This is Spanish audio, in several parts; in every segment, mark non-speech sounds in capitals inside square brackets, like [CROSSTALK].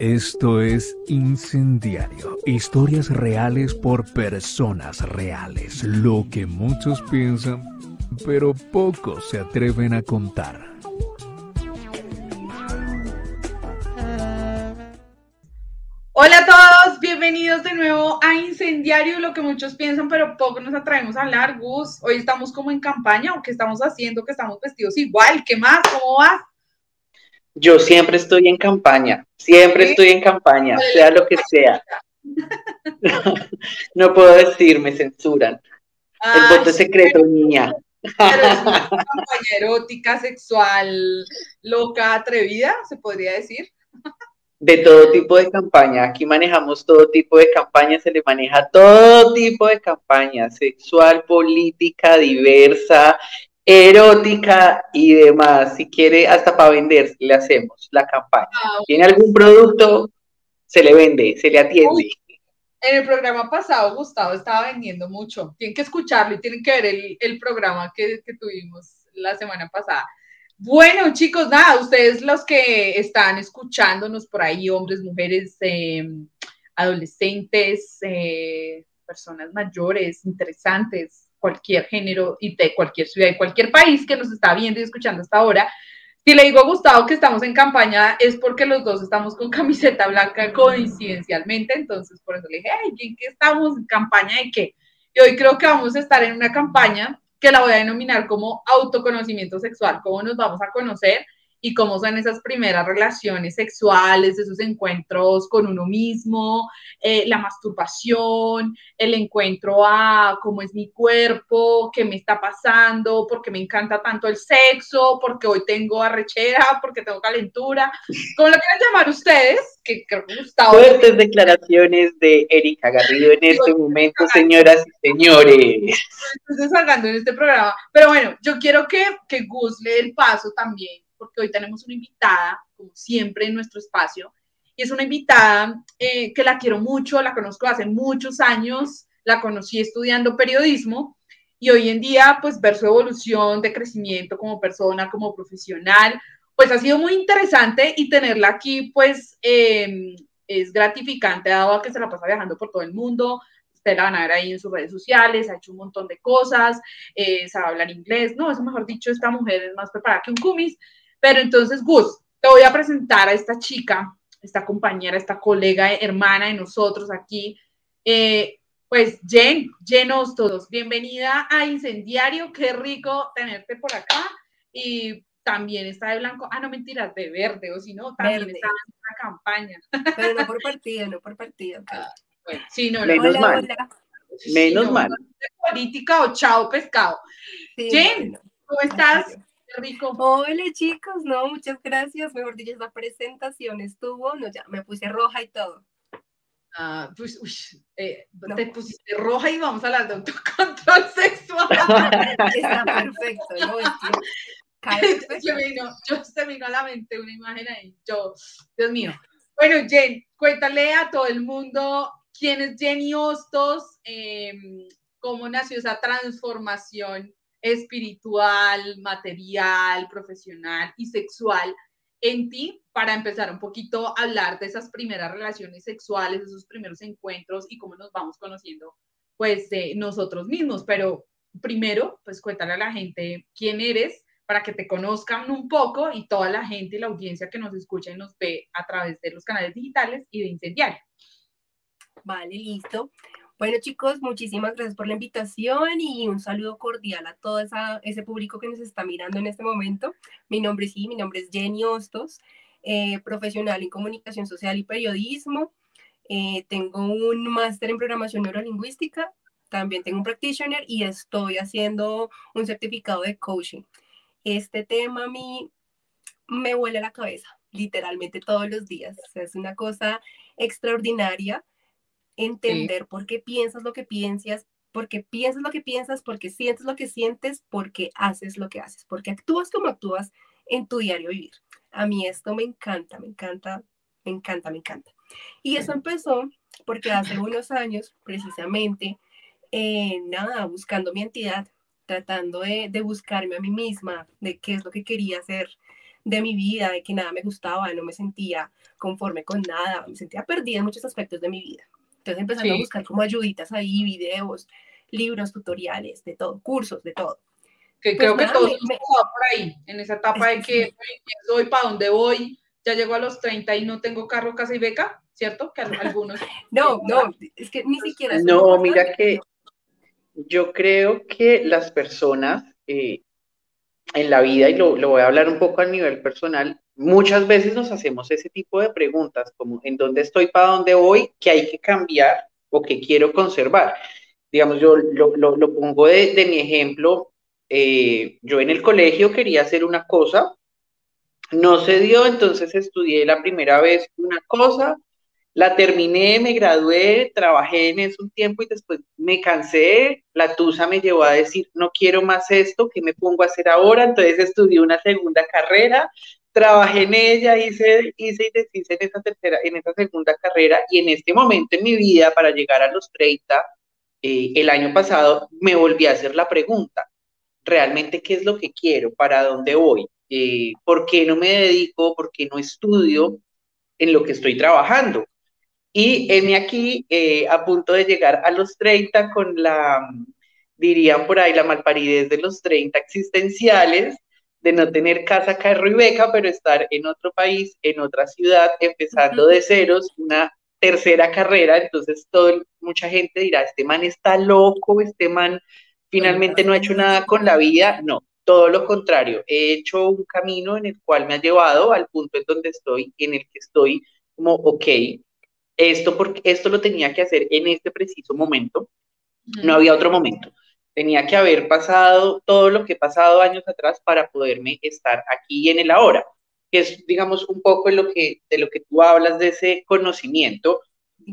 Esto es Incendiario, historias reales por personas reales, lo que muchos piensan, pero pocos se atreven a contar. Hola a todos, bienvenidos de nuevo a Incendiario, lo que muchos piensan, pero poco nos atrevemos a hablar. Gus, hoy estamos como en campaña, o qué estamos haciendo, que estamos vestidos igual, ¿qué más? ¿Cómo vas? Yo siempre estoy en campaña, siempre estoy en campaña, sea lo que sea. [LAUGHS] no puedo decir, me censuran. El voto secreto, niña. Pero es una [LAUGHS] campaña erótica, sexual, loca, atrevida, se podría decir. De todo tipo de campaña. Aquí manejamos todo tipo de campaña, se le maneja todo tipo de campaña, sexual, política, diversa, erótica y demás. Si quiere, hasta para vender, le hacemos la campaña. Ah, ¿Tiene algún producto? Se le vende, se le atiende. en el programa pasado, Gustavo estaba vendiendo mucho. Tienen que escucharlo y tienen que ver el, programa que, tuvimos la semana pasada. Bueno, chicos, nada, ustedes los que están escuchándonos por ahí, hombres, mujeres, em, adolescentes, eh, personas mayores, interesantes, cualquier género y de cualquier ciudad y cualquier país que nos está viendo y escuchando hasta ahora. Si le digo a Gustavo que estamos en campaña es porque los dos estamos con [LAUGHS] camiseta blanca coincidencialmente, entonces por eso le dije, ay, ¿en qué estamos? ¿En campaña de qué? Y hoy creo que vamos a estar en una campaña que la voy a denominar como autoconocimiento sexual, cómo nos vamos a conocer y cómo son esas primeras relaciones sexuales, esos encuentros con uno mismo, eh, la masturbación, el encuentro a cómo es mi cuerpo, qué me está pasando, porque me encanta tanto el sexo, porque hoy tengo arrechera, porque tengo calentura, como lo quieran llamar ustedes, que creo que Gustavo... Fuertes declaraciones de Erika Garrido en este momento, señoras y señores. Estoy desahogando en este programa, pero bueno, yo quiero que, que Gus le dé el paso también porque hoy tenemos una invitada, como siempre en nuestro espacio, y es una invitada eh, que la quiero mucho, la conozco hace muchos años, la conocí estudiando periodismo y hoy en día, pues ver su evolución de crecimiento como persona, como profesional, pues ha sido muy interesante y tenerla aquí, pues em, es gratificante, dado a que se la pasa viajando por todo el mundo, Usted la van a ver ahí en sus redes sociales, ha hecho un montón de cosas, eh, sabe hablar inglés, no, eso mejor dicho, esta mujer es más preparada que un cumis, pero entonces, Gus, te voy a presentar a esta chica, esta compañera, esta colega, hermana de nosotros aquí. Eh, pues Jen, Jenos todos, bienvenida a Incendiario, qué rico tenerte por acá. Y también está de blanco, ah, no mentiras, de verde, o si no, también está en la campaña. Pero no [LAUGHS] por partido, no por partido. Ah, sí, no, Menos mal. Menos mal. política o chao pescado. Jen, ¿cómo estás? Rico. Hola chicos, no, muchas gracias. Mejor dicho, la presentación estuvo, no, ya me puse roja y todo. Ah, pues, uy, eh, te pusiste roja y vamos a hablar de autocontrol [LAUGHS] sexual. Está perfecto, ¿no? yo, [LAUGHS] vino, yo se vino a la mente una imagen ahí, yo, Dios mío. Bueno, Jen, cuéntale a todo el mundo quién es Jenny Hostos, em, cómo nació esa transformación espiritual, material, profesional y sexual en ti para empezar un poquito a hablar de esas primeras relaciones sexuales, esos primeros encuentros y cómo nos vamos conociendo pues de nosotros mismos. Pero primero, pues cuéntale a la gente quién eres para que te conozcan un poco y toda la gente y la audiencia que nos escucha y nos ve a través de los canales digitales y de Incendiario. Vale, listo. Bueno chicos, muchísimas gracias por la invitación y un saludo cordial a todo ese público que nos está mirando en este momento. Mi nombre sí, mi nombre es Jenny Hostos, eh, profesional en comunicación social y periodismo. Eh, tengo un máster en programación neurolingüística, también tengo un practitioner y estoy haciendo un certificado de coaching. Este tema a mí me huele la cabeza, literalmente todos los días. es una cosa extraordinaria entender por qué piensas lo que piensas, porque piensas lo que piensas, porque sientes lo que sientes, porque haces lo que haces, porque actúas como actúas en tu diario vivir. A mí esto me encanta, me encanta, me encanta, me encanta. Y eso empezó porque hace unos años, precisamente, eh, nada, buscando mi entidad, tratando de, de, buscarme a mí misma, de qué es lo que quería hacer, de mi vida, de que nada me gustaba, no me sentía conforme con nada, me sentía perdida en muchos aspectos de mi vida. Entonces empezando a buscar como ayuditas ahí, videos, libros, tutoriales, de todo, cursos, de todo. Que creo pues que todos me, por ahí, en esa etapa de que soy, para dónde voy, ya llego a los 30 y no tengo carro, casa y beca, ¿cierto? Que algunos... [LAUGHS] no, no, es que ni siquiera... No, mira que yo creo que las personas eh, en la vida, y lo, lo, voy a hablar un poco a nivel personal, muchas veces nos hacemos ese tipo de preguntas, como en dónde estoy, para dónde voy, qué hay que cambiar o qué quiero conservar. Digamos, yo lo, lo, lo pongo de, de, mi ejemplo, eh, yo en el colegio quería hacer una cosa, no se dio, entonces estudié la primera vez una cosa, la terminé, me gradué, trabajé en eso un tiempo y después me cansé. La tusa me llevó a decir, no quiero más esto, ¿qué me pongo a hacer ahora? Entonces estudié una segunda carrera, trabajé en ella, hice, hice y deshice en esa tercera, en esa segunda carrera y en este momento en mi vida, para llegar a los 30, eh, el año pasado, me volví a hacer la pregunta, ¿realmente qué es lo que quiero? ¿Para dónde voy? Eh, ¿Por qué no me dedico? ¿Por qué no estudio en lo que estoy trabajando? Y heme aquí eh, a punto de llegar a los 30 con la, dirían por ahí, la malparidez de los 30 existenciales, de no tener casa, carro y beca, pero estar en otro país, en otra ciudad, empezando de ceros, una tercera carrera. Entonces, todo, mucha gente dirá, este man está loco, este man finalmente no ha hecho nada con la vida. No, todo lo contrario, he hecho un camino en el cual me ha llevado al punto en donde estoy, en el que estoy como, ok, esto, porque, esto lo tenía que hacer en este preciso momento, no había otro momento. Tenía que haber pasado todo lo que he pasado años atrás para poderme estar aquí en el ahora, que es, digamos, un poco de lo que, de lo que tú hablas de ese conocimiento.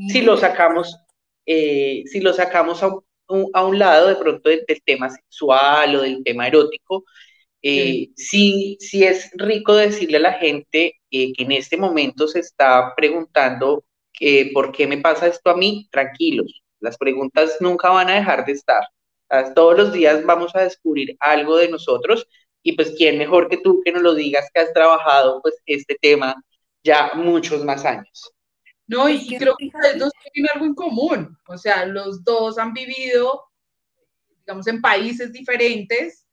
Si lo sacamos, eh, si lo sacamos a un, a un, lado de pronto del, tema sexual o del tema erótico, eh, sí. sí, es rico decirle a la gente eh, que en este momento se está preguntando ¿por qué me pasa esto a mí? Tranquilos, las preguntas nunca van a dejar de estar. Todos los días vamos a descubrir algo de nosotros y pues quién mejor que tú que nos lo digas que has trabajado pues este tema ya muchos más años. No, y, creo que ustedes dos tienen algo en común, o sea, los dos han vivido, digamos, en países diferentes,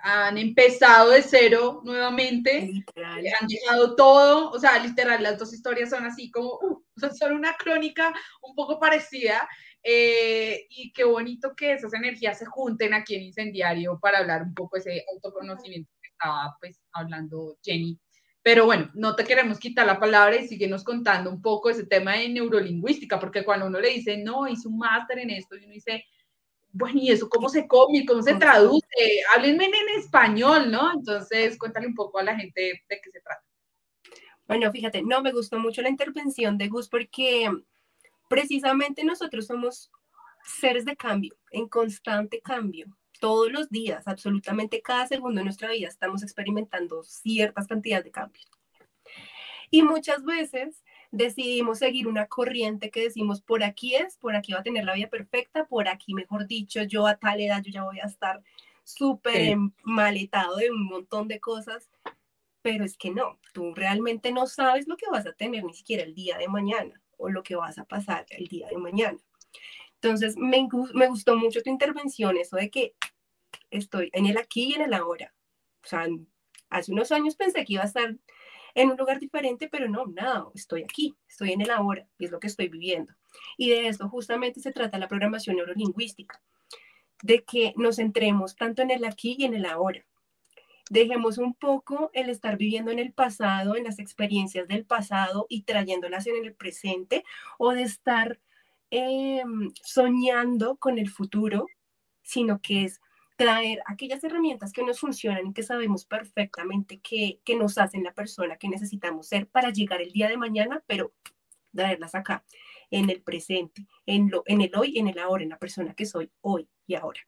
han empezado de cero nuevamente, han dejado todo, o sea, literal, las dos historias son así como, uh, son una crónica un poco parecida, eh, y qué bonito que esas energías se junten aquí en Incendiario para hablar un poco de ese autoconocimiento que estaba pues hablando Jenny. Pero bueno, no te queremos quitar la palabra y síguenos contando un poco ese tema de neurolingüística, porque cuando uno le dice, no, hice un máster en esto, y uno dice, bueno, ¿y eso cómo se come? ¿Cómo se traduce? Háblenme en español, ¿no? Entonces, cuéntale un poco a la gente de qué se trata. Bueno, fíjate, no me gustó mucho la intervención de Gus porque precisamente nosotros somos seres de cambio, en constante cambio. Todos los días, absolutamente cada segundo de nuestra vida estamos experimentando ciertas cantidades de cambios. Y muchas veces decidimos seguir una corriente que decimos, por aquí es, por aquí va a tener la vida perfecta, por aquí, mejor dicho, yo a tal edad yo ya voy a estar súper maletado de un montón de cosas, pero es que no, tú realmente no sabes lo que vas a tener ni siquiera el día de mañana o lo que vas a pasar el día de mañana. Entonces, me, me gustó mucho tu intervención, eso de que estoy en el aquí y en el ahora. O sea, hace unos años pensé que iba a estar en un lugar diferente, pero no, nada, estoy aquí, estoy en el ahora y es lo que estoy viviendo. Y de esto justamente se trata la programación neurolingüística, de que nos centremos tanto en el aquí y en el ahora. Dejemos un poco el estar viviendo en el pasado, en las experiencias del pasado y trayéndolas en el presente o de estar em, soñando con el futuro, sino que es traer aquellas herramientas que nos funcionan y que sabemos perfectamente que, que nos hacen la persona que necesitamos ser para llegar el día de mañana, pero traerlas acá, en el presente, en, lo, en el hoy, en el ahora, en la persona que soy hoy y ahora.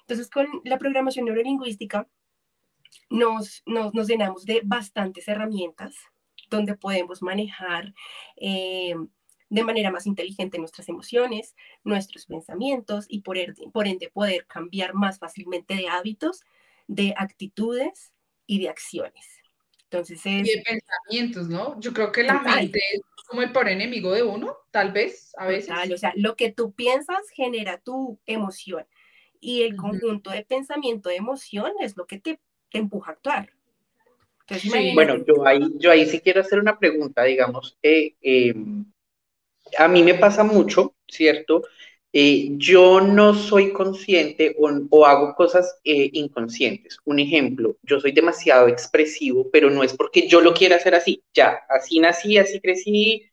Entonces, con la programación neurolingüística nos, nos, nos llenamos de bastantes herramientas donde podemos manejar eh, de manera más inteligente nuestras emociones, nuestros pensamientos y por ende, por ende poder cambiar más fácilmente de hábitos, de actitudes y de acciones. Entonces es... Y de pensamientos, ¿no? Yo creo que la mente es como el peor enemigo de uno, tal vez, a veces. o sea, lo que tú piensas genera tu emoción y el conjunto de pensamiento de emoción es lo que te, empuja a actuar. Bueno, yo ahí, yo ahí sí quiero hacer una pregunta, digamos, eh, a mí me pasa mucho, ¿cierto? Eh, yo no soy consciente o, hago cosas eh, inconscientes. Un ejemplo, yo soy demasiado expresivo, pero no es porque yo lo quiera hacer así. Ya, así nací, así crecí,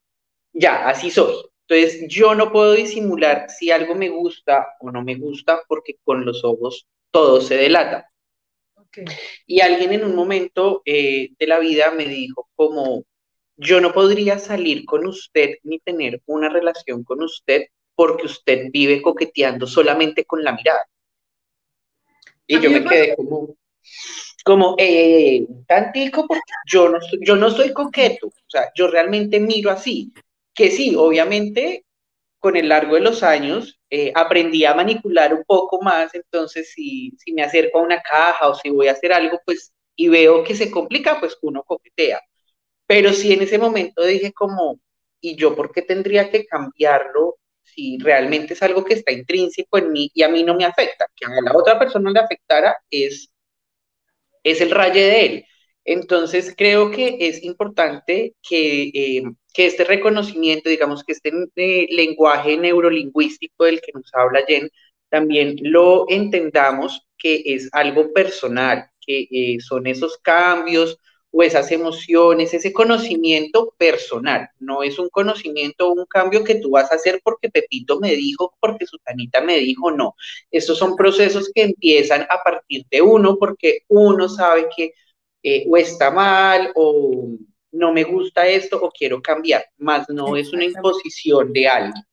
ya, así soy. Entonces, yo no puedo disimular si algo me gusta o no me gusta porque con los ojos todo se delata. Y alguien en un momento eh, de la vida me dijo como, yo no podría salir con usted ni tener una relación con usted porque usted vive coqueteando solamente con la mirada. Y yo me quedé como, como, eh, tantico, porque yo no, yo no soy coqueto, o sea, yo realmente miro así, que sí, obviamente, con el largo de los años, eh, aprendí a manipular un poco más, entonces si, si me acerco a una caja o si voy a hacer algo, pues, y veo que se complica, pues uno coquetea. Pero sí en ese momento dije como, ¿y yo por qué tendría que cambiarlo si realmente es algo que está intrínseco en mí y a mí no me afecta, que a la otra persona le afectara es, es el raye de él. Entonces creo que es importante que, eh, que este reconocimiento, digamos que este eh, lenguaje neurolingüístico del que nos habla Jen, también lo entendamos que es algo personal, que eh, son esos cambios o esas emociones, ese conocimiento personal. No es un conocimiento o un cambio que tú vas a hacer porque Pepito me dijo, porque Sutanita me dijo, no. Estos son procesos que empiezan a partir de uno porque uno sabe que eh, o está mal o no me gusta esto o quiero cambiar, más no es una imposición de alguien.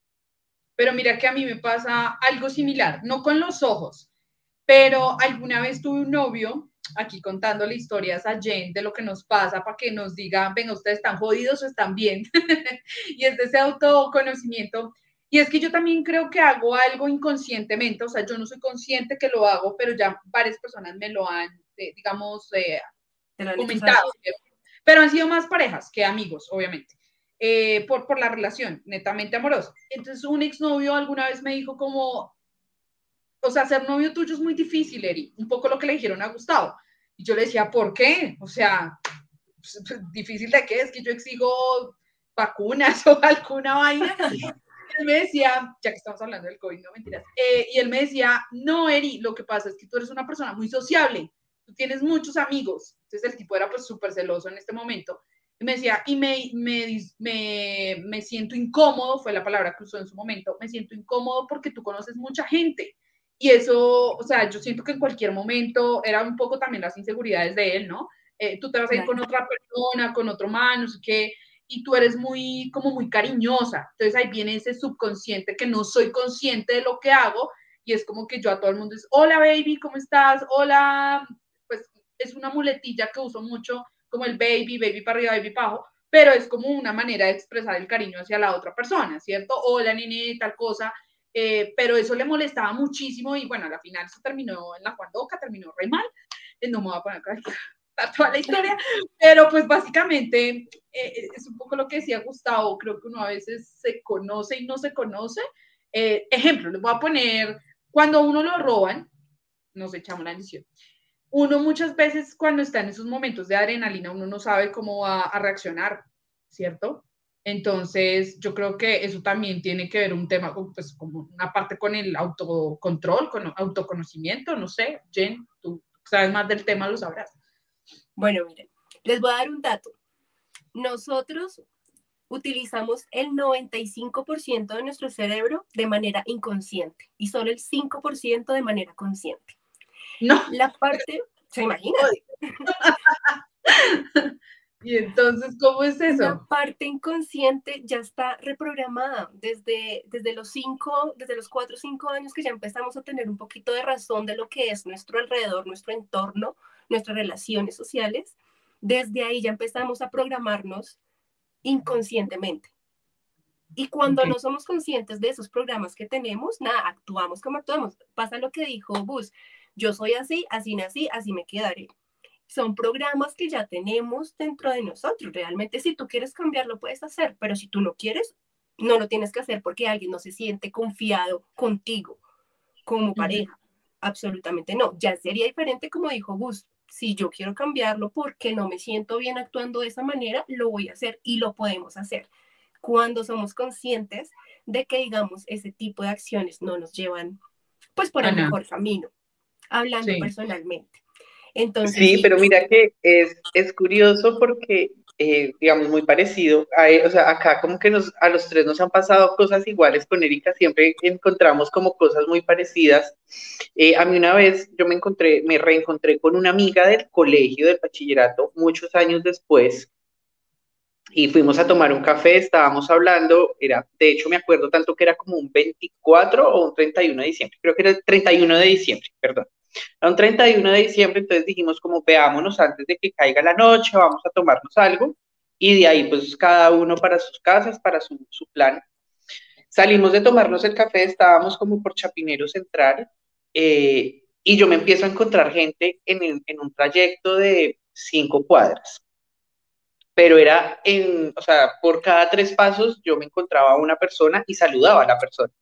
Pero mira que a mí me pasa algo similar, no con los ojos, pero alguna vez tuve un novio aquí contándole historias a Jen de lo que nos pasa para que nos diga, venga, ustedes están jodidos o están bien. [LAUGHS] y es de ese autoconocimiento. Y es que yo también creo que hago algo inconscientemente, o sea, yo no soy consciente que lo hago, pero ya varias personas me lo han, eh, digamos, eh, comentado. Pero han sido más parejas que amigos, obviamente. Eh, por, por la relación netamente amorosa. Entonces un exnovio alguna vez me dijo como, o sea, ser novio tuyo es muy difícil, Eri, un poco lo que le dijeron a Gustavo. Y yo le decía, ¿por qué? O sea, [LAUGHS] difícil de qué es que yo exigo vacunas [LAUGHS] o alguna vaina. Y él me decía, ya que estamos hablando del COVID, no mentiras, eh, y él me decía, no, Eri, lo que pasa es que tú eres una persona muy sociable, tú tienes muchos amigos. Entonces el tipo era pues súper celoso en este momento. Y me decía, y me, me, me, me siento incómodo, fue la palabra que usó en su momento, me siento incómodo porque tú conoces mucha gente y eso, o sea, yo siento que en cualquier momento era un poco también las inseguridades de él, ¿no? Eh, tú te vas a ir con otra persona, con otro man, no sé qué, y tú eres muy, como muy cariñosa. Entonces ahí viene ese subconsciente que no soy consciente de lo que hago y es como que yo a todo el mundo es, hola baby, ¿cómo estás? Hola, es una muletilla que uso mucho como el baby, baby para arriba, baby para abajo, pero es como una manera de expresar el cariño hacia la otra persona, ¿cierto? Hola, nene, tal cosa. Eh, pero eso le molestaba muchísimo y bueno, a la final eso terminó en la Juandoca, terminó re mal, eh, no me voy a poner acá toda la historia, pero pues básicamente eh, es un poco lo que decía Gustavo, creo que uno a veces se conoce y no se conoce. ejemplo, les voy a poner, cuando uno lo roban, nos echamos la edición. Uno muchas veces cuando está en esos momentos de adrenalina, uno no sabe cómo va a reaccionar, ¿cierto? Entonces, yo creo que eso también tiene que ver un tema, pues como una parte con el autocontrol, con autoconocimiento, no sé, Jen, tú sabes más del tema, lo sabrás. Bueno, miren, les voy a dar un dato. Nosotros utilizamos el 95% de nuestro cerebro de manera inconsciente y solo el 5% de manera consciente. No. La parte, ¿se imagina? [LAUGHS] Y entonces, ¿cómo es eso? La parte inconsciente ya está reprogramada desde, desde los cinco, desde los cuatro o cinco años que ya empezamos a tener un poquito de razón de lo que es nuestro alrededor, nuestro entorno, nuestras relaciones sociales. Desde ahí ya empezamos a programarnos inconscientemente. Y cuando no somos conscientes de esos programas que tenemos, nada, actuamos como actuamos. Pasa lo que dijo Bus, yo soy así, así nací, así me quedaré. son programas que ya tenemos dentro de nosotros. Realmente si tú quieres cambiarlo puedes hacer, pero si tú no quieres, no lo tienes que hacer porque alguien no se siente confiado contigo como pareja. Absolutamente no. Ya sería diferente como dijo Gus. Si yo quiero cambiarlo porque no me siento bien actuando de esa manera, lo voy a hacer y lo podemos hacer. Cuando somos conscientes de que, digamos, ese tipo de acciones no nos llevan, pues, por el mejor camino, hablando personalmente. Entonces, sí, pero mira que es, es curioso porque eh, digamos, muy parecido. A, o sea, acá como que nos, a los tres nos han pasado cosas iguales con Erika, siempre encontramos como cosas muy parecidas. Eh, a mí una vez yo me encontré, me reencontré con una amiga del colegio, del bachillerato, muchos años después, y fuimos a tomar un café, estábamos hablando, era, de hecho me acuerdo tanto que era como un 24 o un 31 de diciembre, creo que era el 31 de diciembre, perdón. Era un 31 de diciembre, entonces dijimos como veámonos antes de que caiga la noche, vamos a tomarnos algo y de ahí pues cada uno para sus casas, para su, su plan. Salimos de tomarnos el café, estábamos como por Chapinero Central eh, y yo me empiezo a encontrar gente en, en un trayecto de cinco cuadras. Pero era en, o sea, por cada tres pasos yo me encontraba a una persona y saludaba a la persona.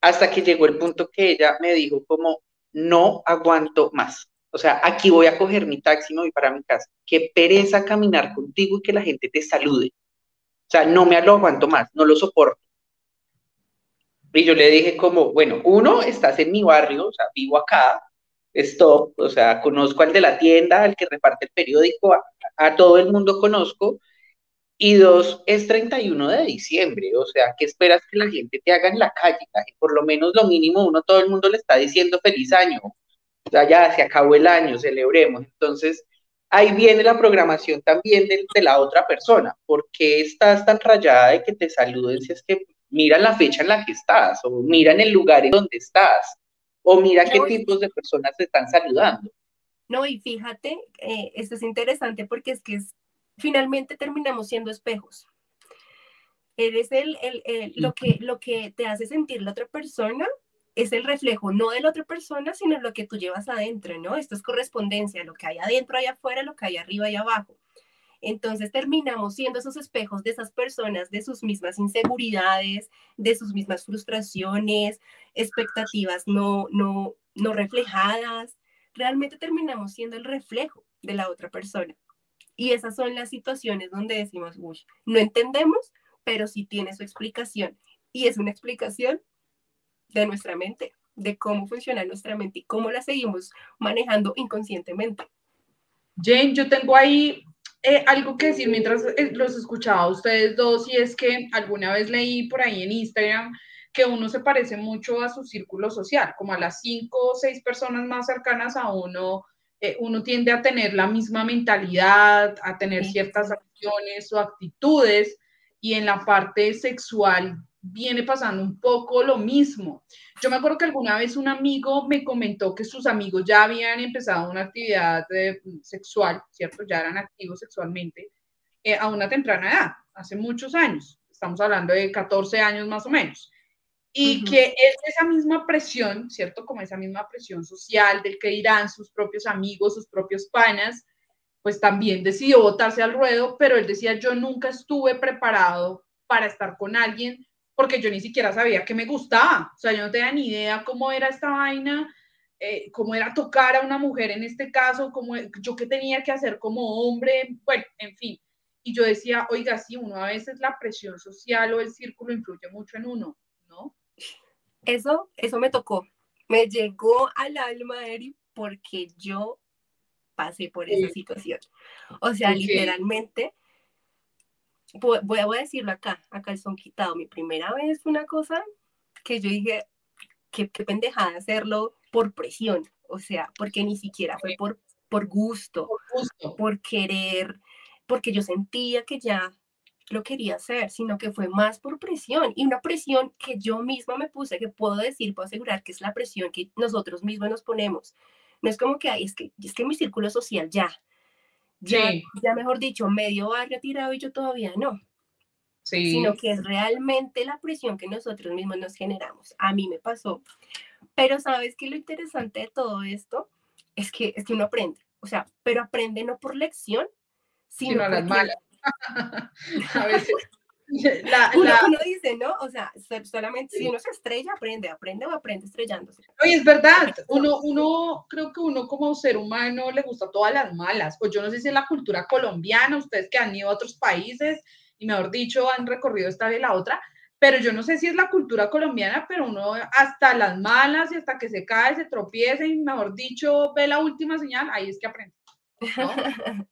Hasta que llegó el punto que ella me dijo como, no aguanto más. O sea, aquí voy a coger mi taxi, y voy para mi casa. Qué pereza caminar contigo y que la gente te salude. O sea, no me lo aguanto más, no lo soporto. Y yo le dije como, bueno, uno, estás en mi barrio, o sea, vivo acá, stop, o sea, conozco al de la tienda, al que reparte el periódico, a todo el mundo conozco, y dos, es 31 de diciembre, o sea, ¿qué esperas que la gente te haga en la calle? Por lo menos lo mínimo, uno, todo el mundo le está diciendo feliz año. O sea, ya se acabó el año, celebremos. Entonces, ahí viene la programación también de, la otra persona. ¿Por qué estás tan rayada de que te saluden si es que mira la fecha en la que estás, o mira en el lugar en donde estás, o mira qué tipos de personas te están saludando? No, y fíjate, eh, esto es interesante porque es que es finalmente terminamos siendo espejos. Eres el, el, lo, que, lo que te hace sentir la otra persona es el reflejo no de la otra persona, sino lo que tú llevas adentro, ¿no? Esto es correspondencia, lo que hay adentro, hay afuera, lo que hay arriba y abajo. Entonces terminamos siendo esos espejos de esas personas, de sus mismas inseguridades, de sus mismas frustraciones, expectativas no, no, no reflejadas. Realmente terminamos siendo el reflejo de la otra persona. Y esas son las situaciones donde decimos, uy, no entendemos, pero sí tiene su explicación. Y es una explicación de nuestra mente, de cómo funciona nuestra mente y cómo la seguimos manejando inconscientemente. Jane, yo tengo ahí eh, algo que decir mientras eh, los escuchaba a ustedes dos, y es que alguna vez leí por ahí en Instagram que uno se parece mucho a su círculo social, como a las cinco o seis personas más cercanas a uno eh, uno tiende a tener la misma mentalidad, a tener ciertas acciones o actitudes, y en la parte sexual viene pasando un poco lo mismo. Yo me acuerdo que alguna vez un amigo me comentó que sus amigos ya habían empezado una actividad eh, sexual, ¿cierto? Ya eran activos sexualmente eh, a una temprana edad, hace muchos años. Estamos hablando de 14 años más o menos y que es esa misma presión, ¿cierto? Como esa misma presión social del que dirán sus propios amigos, sus propios panas, pues también decidió botarse al ruedo, pero él decía, yo nunca estuve preparado para estar con alguien porque yo ni siquiera sabía que me gustaba, o sea, yo no tenía ni idea cómo era esta vaina, eh, cómo era tocar a una mujer en este caso, cómo, yo qué tenía que hacer como hombre, bueno, en fin. Y yo decía, oiga, sí, uno a veces la presión social o el círculo influye mucho en uno, ¿no? eso, eso me tocó, me llegó al alma, Eri, porque yo pasé por esa situación. O sea, literalmente, voy, a decirlo acá, acá el son quitado. Mi primera vez fue una cosa que yo dije, qué, qué pendejada hacerlo por presión, o sea, porque ni siquiera fue por, por gusto, por, gusto. por querer, porque yo sentía que ya lo quería hacer, sino que fue más por presión y una presión que yo misma me puse, que puedo decir, puedo asegurar que es la presión que nosotros mismos nos ponemos. No es como que, hay, es que, es que mi círculo social ya, ya, ya mejor dicho, medio barrio tirado y yo todavía no. Sí. Sino que es realmente la presión que nosotros mismos nos generamos. A mí me pasó. Pero sabes que lo interesante de todo esto es que, es que uno aprende. O sea, pero aprende no por lección, sino, Sino a las malas. [LAUGHS] a veces. [LAUGHS] La, Uno, la- uno dice, ¿no? O sea, so- solamente si uno se estrella, aprende, aprende o aprende estrellándose. Oye, es verdad, uno, uno, creo que uno como ser humano le gusta todas las malas, o yo no sé si es la cultura colombiana, ustedes que han ido a otros países y mejor dicho han recorrido esta y la otra, pero yo no sé si es la cultura colombiana, pero uno hasta las malas y hasta que se cae, se tropieza y mejor dicho ve la última señal, ahí es que aprende. ¿no? [LAUGHS]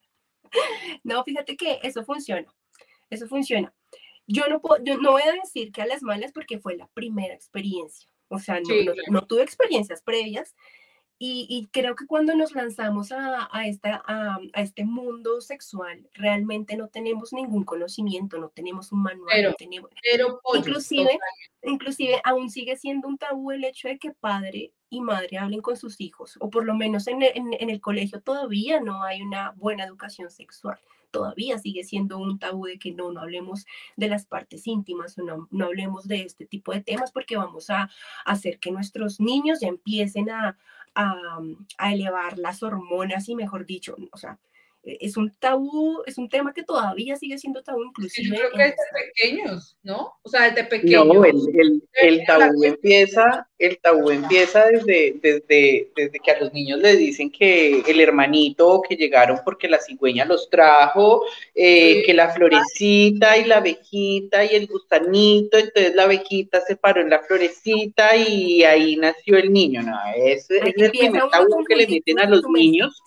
No, fíjate que eso funciona, eso funciona. Yo no, puedo, yo no voy a decir que a las malas porque fue la primera experiencia, o sea, no, Sí, no- claro. no tuve experiencias previas y, y creo que cuando nos lanzamos a, a esta, a, a este mundo sexual, realmente no tenemos ningún conocimiento, no tenemos un manual, Pero, no tenemos, Pero Inclusive, inclusive aún sigue siendo un tabú el hecho de que padre y madre hablen con sus hijos, o por lo menos en el, en- en el colegio todavía no hay una buena educación sexual. Todavía sigue siendo un tabú de que no, no hablemos de las partes íntimas o no, no hablemos de este tipo de temas porque vamos a hacer que nuestros niños ya empiecen a, a, a elevar las hormonas y mejor dicho, o sea, es un tabú, es un tema que todavía sigue siendo tabú inclusive. yo creo que desde pequeños, ¿no? O sea, desde pequeños. No, el, el, tabú empieza, el tabú empieza desde, desde, desde que a los niños les dicen que el hermanito que llegaron porque la cigüeña los trajo, eh, que la florecita y la abejita y el gustanito, entonces la abejita se paró en la florecita y ahí nació el niño. No, ese es el primer tabú que le meten a los niños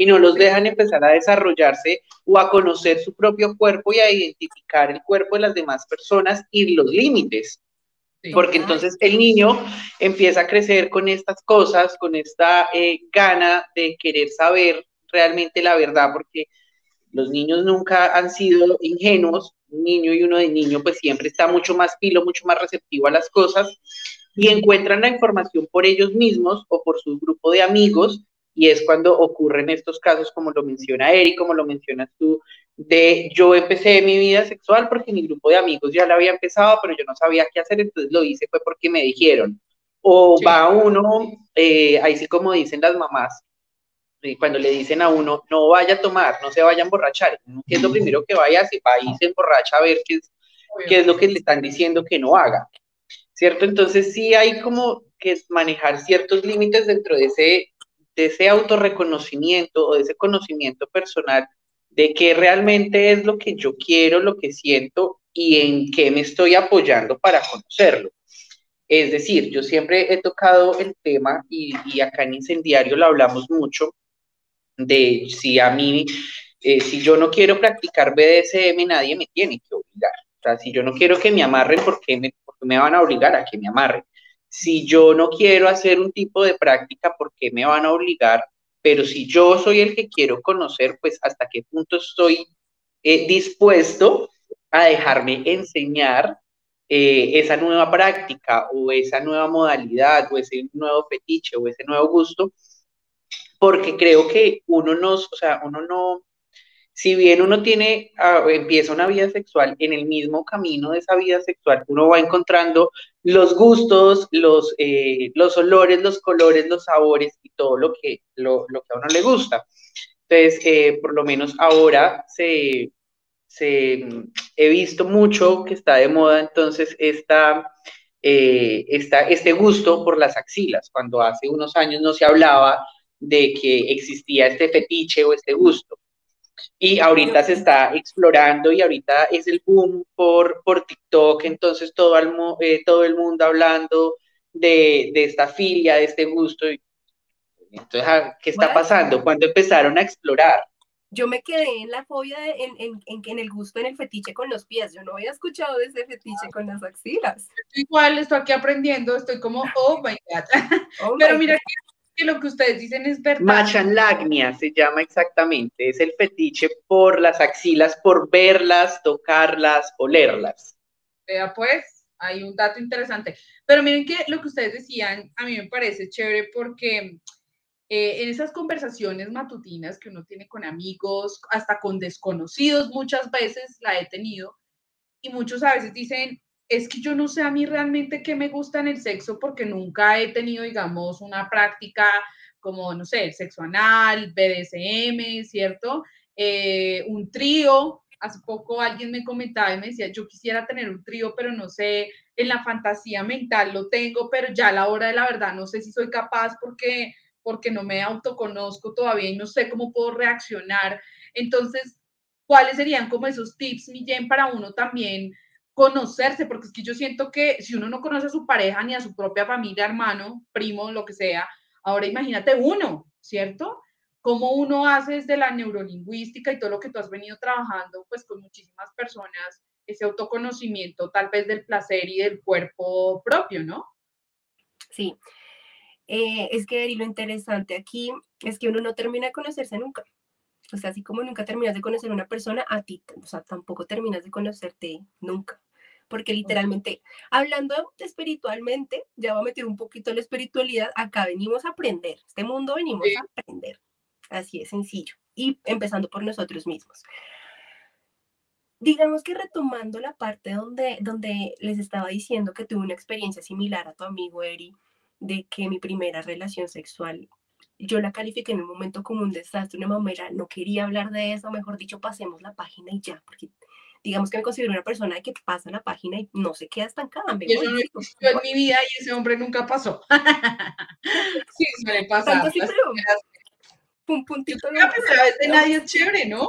y no los dejan empezar a desarrollarse o a conocer su propio cuerpo y a identificar el cuerpo de las demás personas y los límites. Sí. Porque entonces el niño empieza a crecer con estas cosas, con esta eh, gana de querer saber realmente la verdad, porque los niños nunca han sido ingenuos, un niño y uno de niño pues siempre está mucho más pilo, mucho más receptivo a las cosas y encuentran la información por ellos mismos o por su grupo de amigos y es cuando ocurren estos casos como lo menciona Eric, como lo mencionas tú, de yo empecé mi vida sexual porque mi grupo de amigos ya la había empezado, pero yo no sabía qué hacer, entonces lo hice fue porque me dijeron. O Sí. va uno, eh, ahí sí como dicen las mamás, eh, cuando le dicen a uno, no vaya a tomar, no se vaya a emborrachar, ¿qué es lo primero que vaya? Se va y se emborracha a ver qué es, qué es lo que le están diciendo que no haga, ¿cierto? Entonces sí hay como que manejar ciertos límites dentro de ese, de ese autorreconocimiento o de ese conocimiento personal de qué realmente es lo que yo quiero, lo que siento y en qué me estoy apoyando para conocerlo. Es decir, yo siempre he tocado el tema y, y acá en Incendiario lo hablamos mucho de si a mí, eh, si yo no quiero practicar BDSM, nadie me tiene que obligar. O sea, si yo no quiero que me amarren, ¿por qué me, por qué me van a obligar a que me amarren? Si yo no quiero hacer un tipo de práctica, ¿por qué me van a obligar? Pero si yo soy el que quiero conocer, pues hasta qué punto estoy eh, dispuesto a dejarme enseñar eh, esa nueva práctica o esa nueva modalidad o ese nuevo fetiche o ese nuevo gusto, porque creo que uno nos, o sea, uno no, si bien uno tiene, uh, empieza una vida sexual, en el mismo camino de esa vida sexual, uno va encontrando los gustos, los, eh, los olores, los colores, los sabores y todo lo que, lo, lo que a uno le gusta. Entonces, eh, por lo menos ahora se, se, he visto mucho que está de moda entonces esta, eh, esta, este gusto por las axilas, cuando hace unos años no se hablaba de que existía este fetiche o este gusto. Y ahorita se está explorando y ahorita es el boom por, por TikTok, entonces todo el, eh, todo el mundo hablando de, de, esta filia, de este gusto. Entonces, ¿qué está pasando? Cuando empezaron a explorar? Yo me quedé en la fobia, de, en, en, en, en, el gusto en el fetiche con los pies. Yo no había escuchado de ese fetiche con las axilas. Igual estoy aquí aprendiendo, estoy como, oh my God. Oh [LAUGHS] Pero my mira God. Que, que, lo que ustedes dicen es verdad. Machanlagnia se llama exactamente, es el fetiche por las axilas, por verlas, tocarlas, olerlas. Vea pues, hay un dato interesante. Pero miren que lo que ustedes decían a mí me parece chévere porque eh, en esas conversaciones matutinas que uno tiene con amigos, hasta con desconocidos, muchas veces la he tenido, y muchos a veces dicen, es que yo no sé a mí realmente qué me gusta en el sexo porque nunca he tenido, digamos, una práctica como, no sé, sexo anal, BDSM, ¿cierto? Eh, un trío. Hace poco alguien me comentaba y me decía, yo quisiera tener un trío, pero no sé, en la fantasía mental lo tengo, pero ya a la hora de la verdad no sé si soy capaz porque, porque no me autoconozco todavía y no sé cómo puedo reaccionar. Entonces, ¿cuáles serían como esos tips, Millén, para uno también conocerse? Porque es que yo siento que si uno no conoce a su pareja ni a su propia familia, hermano, primo, lo que sea, ahora imagínate uno, ¿cierto? cómo uno hace desde la neurolingüística y todo lo que tú has venido trabajando, pues con muchísimas personas, ese autoconocimiento tal vez del placer y del cuerpo propio, ¿no? Sí. Eh, es que lo interesante aquí es que uno no termina de conocerse nunca. O sea, así como nunca terminas de conocer a una persona, a ti, o sea, tampoco terminas de conocerte nunca. Porque literalmente, hablando espiritualmente, ya voy a meter un poquito la espiritualidad, acá venimos a aprender. Este mundo venimos a aprender. Así es sencillo. Y empezando por nosotros mismos. Digamos que retomando la parte donde, donde les estaba diciendo que tuve una experiencia similar a tu amigo Eri, de que mi primera relación sexual, yo la califiqué en un momento como un desastre, una mamera, no quería hablar de eso, mejor dicho, pasemos la página y ya, porque digamos que me considero una persona que pasa la página y no se queda estancada. Me eso no en mi vida y ese hombre nunca pasó. [LAUGHS] sí, me pasa un puntito. La primera vez de nadie es chévere, ¿no?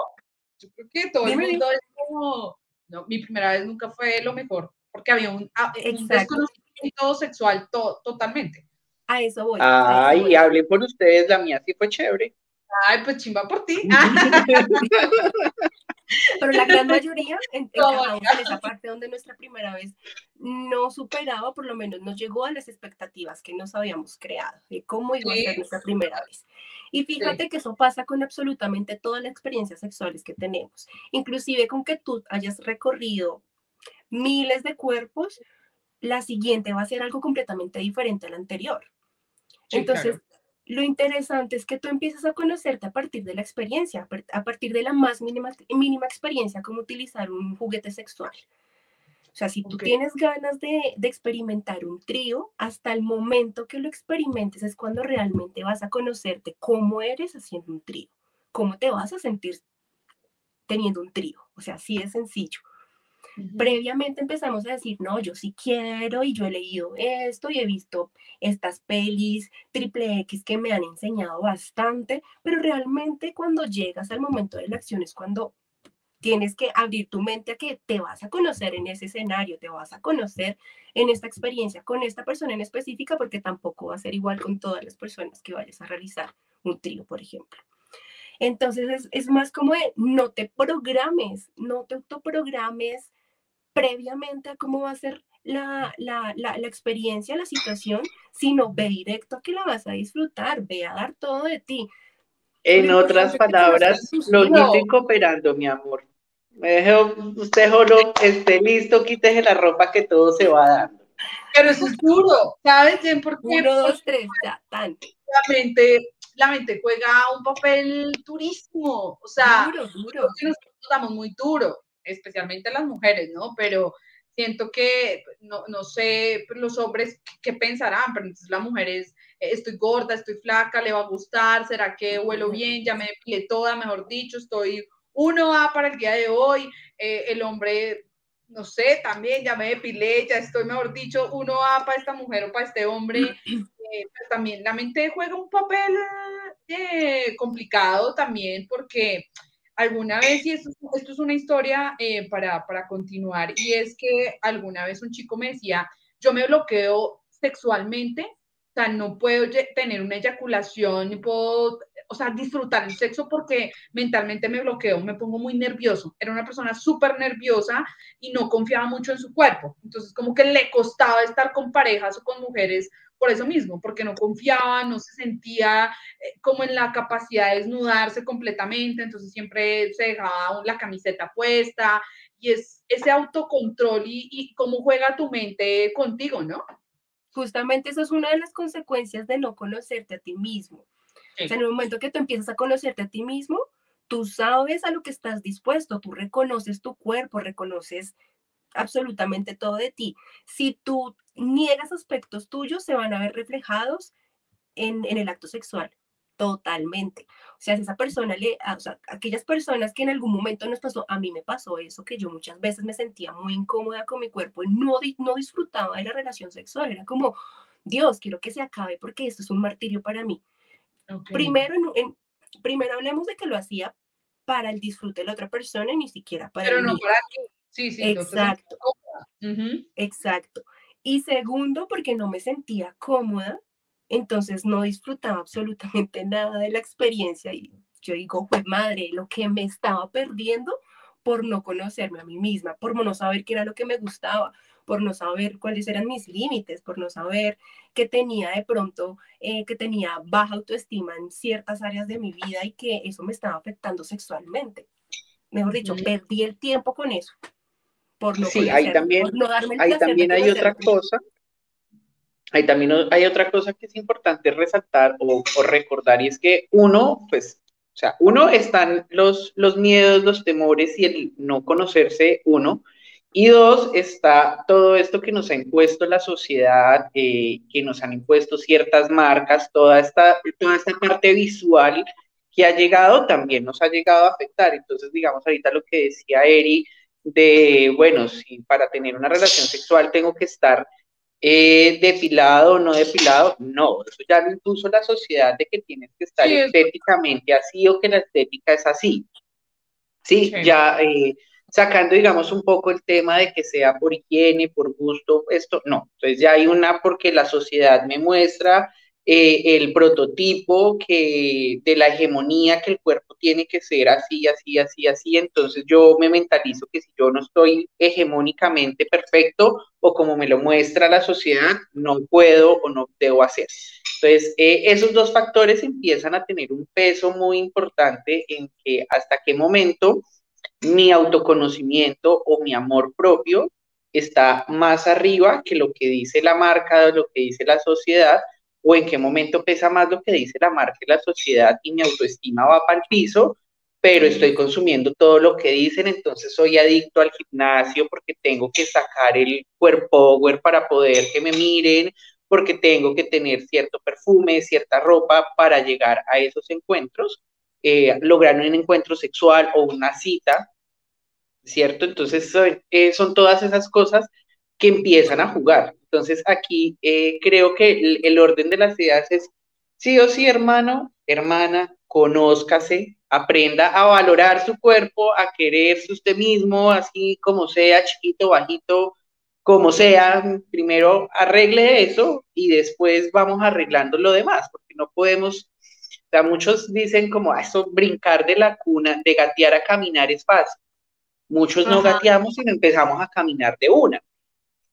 Yo creo que todo el mundo es como, no, mi primera vez nunca fue lo mejor, porque había un, ah, un desconocimiento sexual totalmente. A eso voy. Ay, hablé por ustedes, la mía sí fue chévere. Ay, pues chimba por ti. [LAUGHS] [LAUGHS] [LAUGHS] Pero la gran mayoría en, en esa parte donde nuestra primera vez no superaba, por lo menos nos llegó a las expectativas que nos habíamos creado de cómo iba a ser nuestra primera vez. Y fíjate que eso pasa con absolutamente todas las experiencias sexuales que tenemos, inclusive con que tú hayas recorrido miles de cuerpos, la siguiente va a ser algo completamente diferente a la anterior. Entonces, lo interesante es que tú empiezas a conocerte a partir de la experiencia, a partir de la más mínima, mínima experiencia como utilizar un juguete sexual. O sea, si tú tienes ganas de, de, experimentar un trío, hasta el momento que lo experimentes es cuando realmente vas a conocerte cómo eres haciendo un trío, cómo te vas a sentir teniendo un trío. O sea, así es sencillo. Previamente empezamos a decir, no, yo sí quiero y yo he leído esto y he visto estas pelis triple X que me han enseñado bastante, pero realmente cuando llegas al momento de la acción es cuando tienes que abrir tu mente a que te vas a conocer en ese escenario, te vas a conocer en esta experiencia con esta persona en específica, porque tampoco va a ser igual con todas las personas que vayas a realizar un trío, por ejemplo. Entonces es, es más como de no te programes, no te autoprogrames previamente a cómo va a ser la, la, la, la, experiencia, la situación, sino ve directo a que la vas a disfrutar, ve a dar todo de ti. En otras palabras, lo estoy cooperando, mi amor. Me dejo, usted solo esté listo, quítese la ropa que todo se va dando. Pero eso es duro, ¿sabes? Porque Uno, dos, tres, ya, tan. La mente, la mente juega un papel durísimo, o sea, duro, duro. nosotros damos muy duro especialmente las mujeres, ¿no? Pero siento que, no, no sé, los hombres qué pensarán, pero entonces la mujer es, eh, estoy gorda, estoy flaca, le va a gustar, será que huelo bien, ya me depilé toda, mejor dicho, estoy uno a para el día de hoy, eh, el hombre, no sé, también ya me depilé, ya estoy, mejor dicho, uno a para esta mujer o para este hombre, eh, pues también la mente juega un papel complicado también porque alguna vez, y esto, es una historia eh, para, para continuar, y es que alguna vez un chico me decía, yo me bloqueo sexualmente, o sea, no puedo tener una eyaculación, ni puedo, o sea, disfrutar el sexo porque mentalmente me bloqueo, me pongo muy nervioso. Era una persona súper nerviosa y no confiaba mucho en su cuerpo. Entonces, como que le costaba estar con parejas o con mujeres por eso mismo, porque no confiaba, no se sentía eh, como en la capacidad de desnudarse completamente, entonces siempre se dejaba la camiseta puesta y es ese autocontrol y, cómo juega tu mente contigo, ¿no? Justamente eso es una de las consecuencias de no conocerte a ti mismo. O sea, en el momento que tú empiezas a conocerte a ti mismo, tú sabes a lo que estás dispuesto, tú reconoces tu cuerpo, reconoces absolutamente todo de ti. Si tú niegas aspectos tuyos, se van a ver reflejados en, el acto sexual. Totalmente. O sea, si esa persona le, o sea, aquellas personas que en algún momento nos pasó, a mí me pasó eso, que yo muchas veces me sentía muy incómoda con mi cuerpo y no, no disfrutaba de la relación sexual. Era como, Dios, quiero que se acabe porque esto es un martirio para mí. Primero, en, primero hablemos de que lo hacía para el disfrute de la otra persona y ni siquiera para Pero no para ti. Sí, sí. Exacto. Exacto. Y segundo, porque no me sentía cómoda entonces no disfrutaba absolutamente nada de la experiencia y yo digo, pues madre, lo que me estaba perdiendo por no conocerme a mí misma, por no saber qué era lo que me gustaba, por no saber cuáles eran mis límites, por no saber que tenía de pronto, eh, que tenía baja autoestima en ciertas áreas de mi vida y que eso me estaba afectando sexualmente. Mejor dicho, perdí el tiempo con eso. Por no sí, ahí también, no ahí también hay otra cosa Ahí también hay otra cosa que es importante resaltar o, recordar y es que uno, pues, o sea, uno están los, los miedos, los temores y el no conocerse uno. Y dos, está todo esto que nos ha impuesto la sociedad, eh, que nos han impuesto ciertas marcas, toda esta, toda esta parte visual que ha llegado también nos ha llegado a afectar. Entonces, digamos, ahorita lo que decía Eri, de, bueno, si para tener una relación sexual tengo que estar eh, depilado o no depilado, no, eso ya lo impuso la sociedad de que tienes que estar estéticamente así o que la estética es así. Sí, ya eh, sacando, digamos, un poco el tema de que sea por higiene, por gusto, esto, no, entonces ya hay una porque la sociedad me muestra eh, el prototipo que, de la hegemonía que el cuerpo tiene que ser así, así, así, así. Entonces yo me mentalizo que si yo no estoy hegemónicamente perfecto o como me lo muestra la sociedad, no puedo o no debo hacer. Entonces, eh, esos dos factores empiezan a tener un peso muy importante en que hasta qué momento mi autoconocimiento o mi amor propio está más arriba que lo que dice la marca, lo que dice la sociedad, o en qué momento pesa más lo que dice la marca y la sociedad y mi autoestima va para el piso, pero estoy consumiendo todo lo que dicen, entonces soy adicto al gimnasio porque tengo que sacar el cuerpo para poder que me miren, porque tengo que tener cierto perfume, cierta ropa para llegar a esos encuentros, eh, lograr un encuentro sexual o una cita, ¿cierto? Entonces eh, son todas esas cosas que empiezan a jugar. Entonces aquí eh, creo que el, orden de las ideas es sí o sí, hermano, hermana, conózcase, aprenda a valorar su cuerpo, a quererse usted mismo, así como sea, chiquito, bajito, como sea, primero arregle eso y después vamos arreglando lo demás, porque no podemos, o sea, muchos dicen como ah, eso, brincar de la cuna, de gatear a caminar es fácil. Muchos no gateamos y empezamos a caminar de una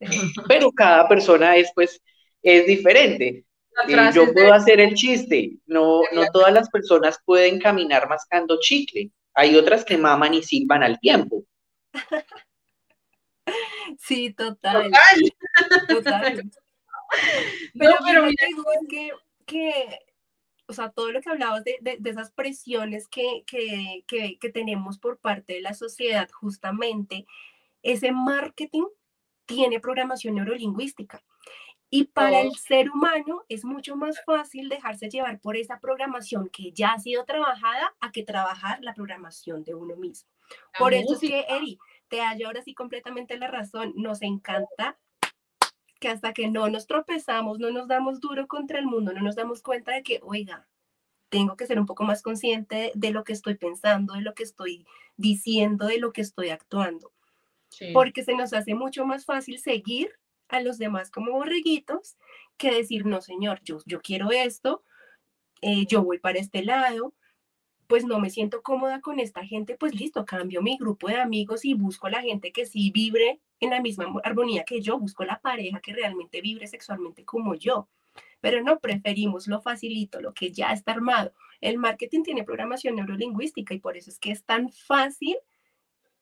[LAUGHS] pero cada persona es pues es diferente. Eh, yo puedo hacer el chiste, no, no todas las personas pueden caminar mascando chicle, hay otras que maman y silban al tiempo. [LAUGHS] Sí, total. Total. [LAUGHS] Pero, pero mira, que, que, o sea, todo lo que hablabas de, de, de esas presiones que, que, que tenemos por parte de la sociedad, justamente, ese marketing tiene programación neurolingüística. Y para el ser humano es mucho más fácil dejarse llevar por esa programación que ya ha sido trabajada a que trabajar la programación de uno mismo. por eso es que, Eri, te hallo ahora sí completamente la razón. Nos encanta que hasta que no nos tropezamos, no nos damos duro contra el mundo, no nos damos cuenta de que, oiga, tengo que ser un poco más consciente de lo que estoy pensando, de lo que estoy diciendo, de lo que estoy actuando porque se nos hace mucho más fácil seguir a los demás como borreguitos que decir, no, señor, yo, yo quiero esto, eh, yo voy para este lado, pues no me siento cómoda con esta gente, pues listo, cambio mi grupo de amigos y busco la gente que sí vibre en la misma armonía que yo, busco la pareja que realmente vibre sexualmente como yo. Pero no preferimos lo facilito, lo que ya está armado. El marketing tiene programación neurolingüística y por eso es que es tan fácil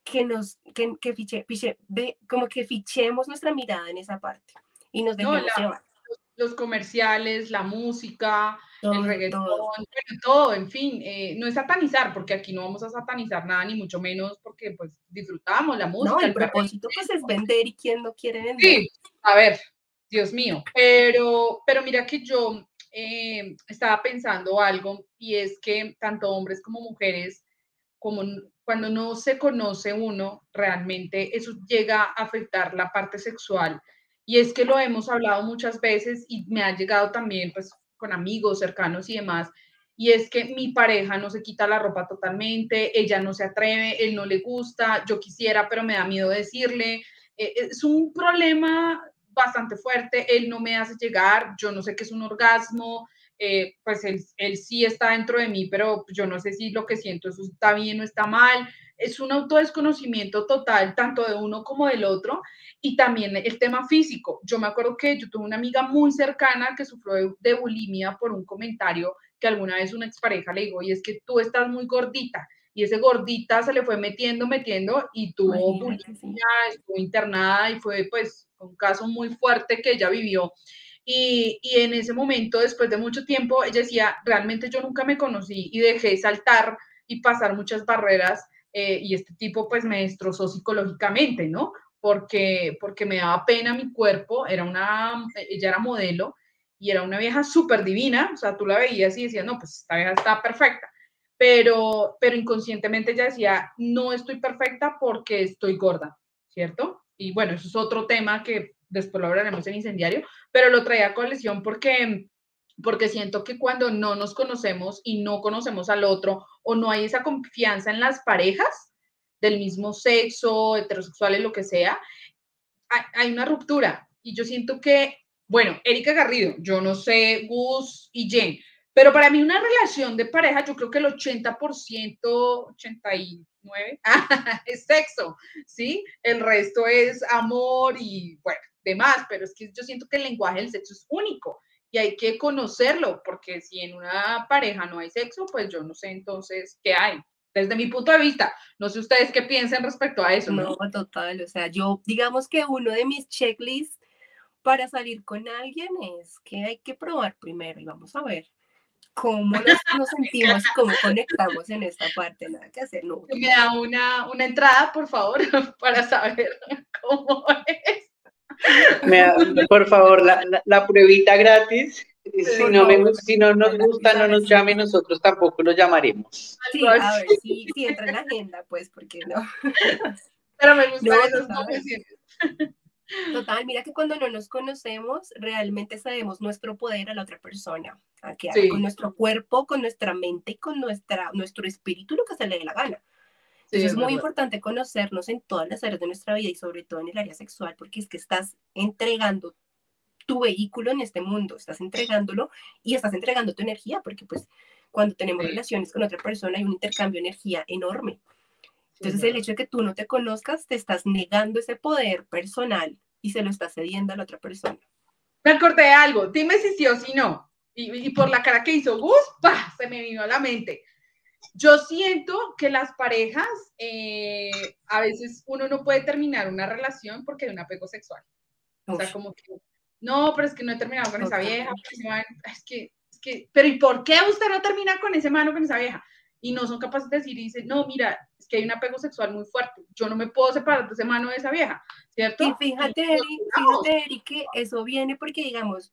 que nos, que, que fiche, fiche, ve, como que fichemos nuestra mirada en esa parte y nos dejemos llevar. Los, comerciales, la música, el reggaetón, todo. todo, en fin, eh, no es satanizar, porque aquí no vamos a satanizar nada, ni mucho menos porque pues disfrutamos la música. No, el, propósito pues es vender y quién no quiere vender. Sí, a ver, Dios mío, pero, pero mira que yo eh, estaba pensando algo y es que tanto hombres como mujeres, como cuando no se conoce uno, realmente eso llega a afectar la parte sexual. Y es que lo hemos hablado muchas veces y me ha llegado también pues con amigos cercanos y demás, y es que mi pareja no se quita la ropa totalmente, ella no se atreve, él no le gusta, yo quisiera, pero me da miedo decirle. Eh, es un problema bastante fuerte, él no me hace llegar, yo no sé qué es un orgasmo, eh, pues él, él, sí está dentro de mí, pero yo no sé si lo que siento eso está bien o está mal. Es un autodesconocimiento total, tanto de uno como del otro, y también el tema físico. Yo me acuerdo que yo tuve una amiga muy cercana que sufrió de bulimia por un comentario que alguna vez una expareja le dijo, y es que tú estás muy gordita, y ese gordita se le fue metiendo, metiendo, y tuvo bulimia, estuvo internada, y fue pues un caso muy fuerte que ella vivió. Y, y, en ese momento, después de mucho tiempo, ella decía, realmente yo nunca me conocí y dejé saltar y pasar muchas barreras eh, y este tipo pues me destrozó psicológicamente, ¿no? Porque, porque me daba pena mi cuerpo, era una, ella era modelo y era una vieja súper divina, o sea, tú la veías y decías, no, pues esta vieja está perfecta, pero, pero inconscientemente ella decía, no estoy perfecta porque estoy gorda, ¿cierto? Y bueno, eso es otro tema que después lo hablaremos en incendiario, pero lo traía a colección porque, porque siento que cuando no nos conocemos y no conocemos al otro o no hay esa confianza en las parejas del mismo sexo, heterosexuales, lo que sea, hay, una ruptura. Y yo siento que bueno, Erika Garrido, yo no sé, Gus y Jen, pero para mí una relación de pareja, yo creo que el 80%, 89% [LAUGHS] es sexo, ¿sí? El resto es amor y, bueno, demás, pero es que yo siento que el lenguaje del sexo es único y hay que conocerlo, porque si en una pareja no hay sexo, pues yo no sé entonces qué hay. Desde mi punto de vista, no sé ustedes qué piensan respecto a eso. No, no total, o sea, yo digamos que uno de mis checklists para salir con alguien es que hay que probar primero y vamos a ver cómo nos, sentimos cómo conectamos en esta parte, nada que hacer. No. Me da una, una entrada, por favor, [LAUGHS] para saber [LAUGHS] cómo es. por favor, la, la, pruebita gratis. Si no, me, si no nos gusta, no nos llame, nosotros tampoco lo llamaremos. Sí, a ver, si, si entra en la agenda, pues, ¿por qué no? Pero me gusta no, esos Total, mira que cuando no nos conocemos, realmente sabemos nuestro poder a la otra persona, a que con nuestro cuerpo, con nuestra mente y con nuestra, nuestro espíritu, lo que se le dé la gana. Entonces es, muy importante conocernos en todas las áreas de nuestra vida y sobre todo en el área sexual, porque es que estás entregando tu vehículo en este mundo, estás entregándolo y estás entregando tu energía, porque pues cuando tenemos relaciones con otra persona hay un intercambio de energía enorme. Entonces el hecho de que tú no te conozcas, te estás negando ese poder personal y se lo estás cediendo a la otra persona. Me acordé de algo, dime si sí o si no. Y, por la cara que hizo Gus, se me vino a la mente. Yo siento que las parejas, eh, a veces uno no puede terminar una relación porque hay un apego sexual. O sea, como que, no, pero es que no he terminado con esa vieja. Es que, es que, pero ¿y por qué usted no termina con ese mano, con esa vieja? y no son capaces de decir y dicen, no, mira, es que hay un apego sexual muy fuerte, yo no me puedo separar de ese mano de esa vieja, ¿cierto? Y fíjate, Eri, fíjate, Eri, que eso viene porque, digamos,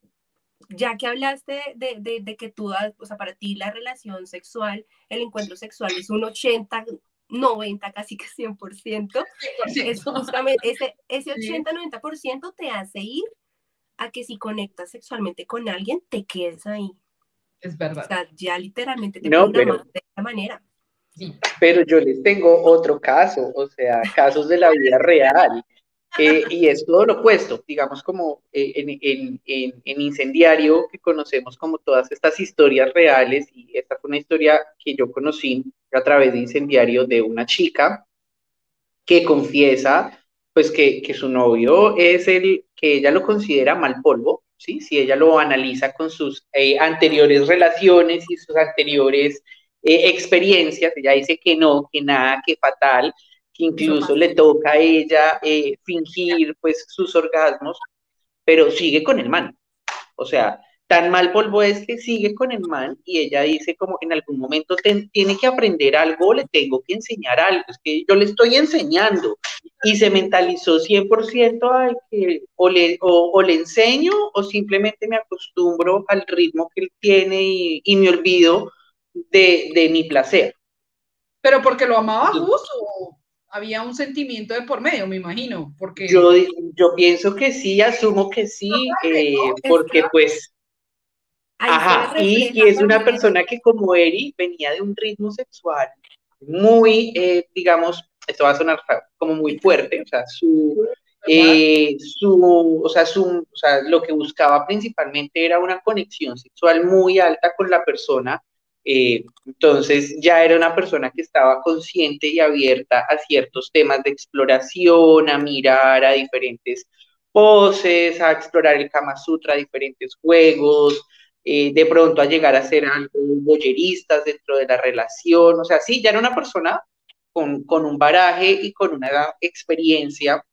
ya que hablaste de, de, de, que tú, o sea, para ti la relación sexual, el encuentro sexual es un 80, 90, casi que 100%, es justamente ese, ese 80-90% te hace ir a que si conectas sexualmente con alguien, te quedes ahí. Es verdad. O sea, ya literalmente te no, pero, de esta manera. Sí. Pero yo les tengo otro caso, o sea, casos de la vida real. Eh, y es todo lo opuesto, digamos como eh, en, en, en, en, Incendiario, que conocemos como todas estas historias reales, y esta fue una historia que yo conocí a través de Incendiario de una chica que confiesa pues que, que su novio es el que ella lo considera mal polvo, si ella lo analiza con sus eh, anteriores relaciones y sus anteriores eh, experiencias, ella dice que no, que nada, que fatal, que incluso le toca a ella eh, fingir pues sus orgasmos, pero sigue con el man. O sea, tan mal polvo es que sigue con el man y ella dice como en algún momento tiene que aprender algo, le tengo que enseñar algo, es que yo le estoy enseñando y se mentalizó 100% ay, que o le, o, le enseño o simplemente me acostumbro al ritmo que él tiene y, me olvido de, de, mi placer. Pero porque lo amaba justo, había un sentimiento de por medio, me imagino, porque... Yo, yo pienso que sí, asumo que sí, eh, porque pues Ajá, y, es una persona que como Eri venía de un ritmo sexual muy, eh, digamos, esto va a sonar como muy fuerte, o sea, su, eh, su, o sea, su, o sea, lo que buscaba principalmente era una conexión sexual muy alta con la persona, eh, entonces ya era una persona que estaba consciente y abierta a ciertos temas de exploración, a mirar a diferentes poses, a explorar el Kama Sutra, diferentes juegos, eh, de pronto a llegar a ser algo boyeristas dentro de la relación, o sea, sí, ya era una persona con, un baraje y con una experiencia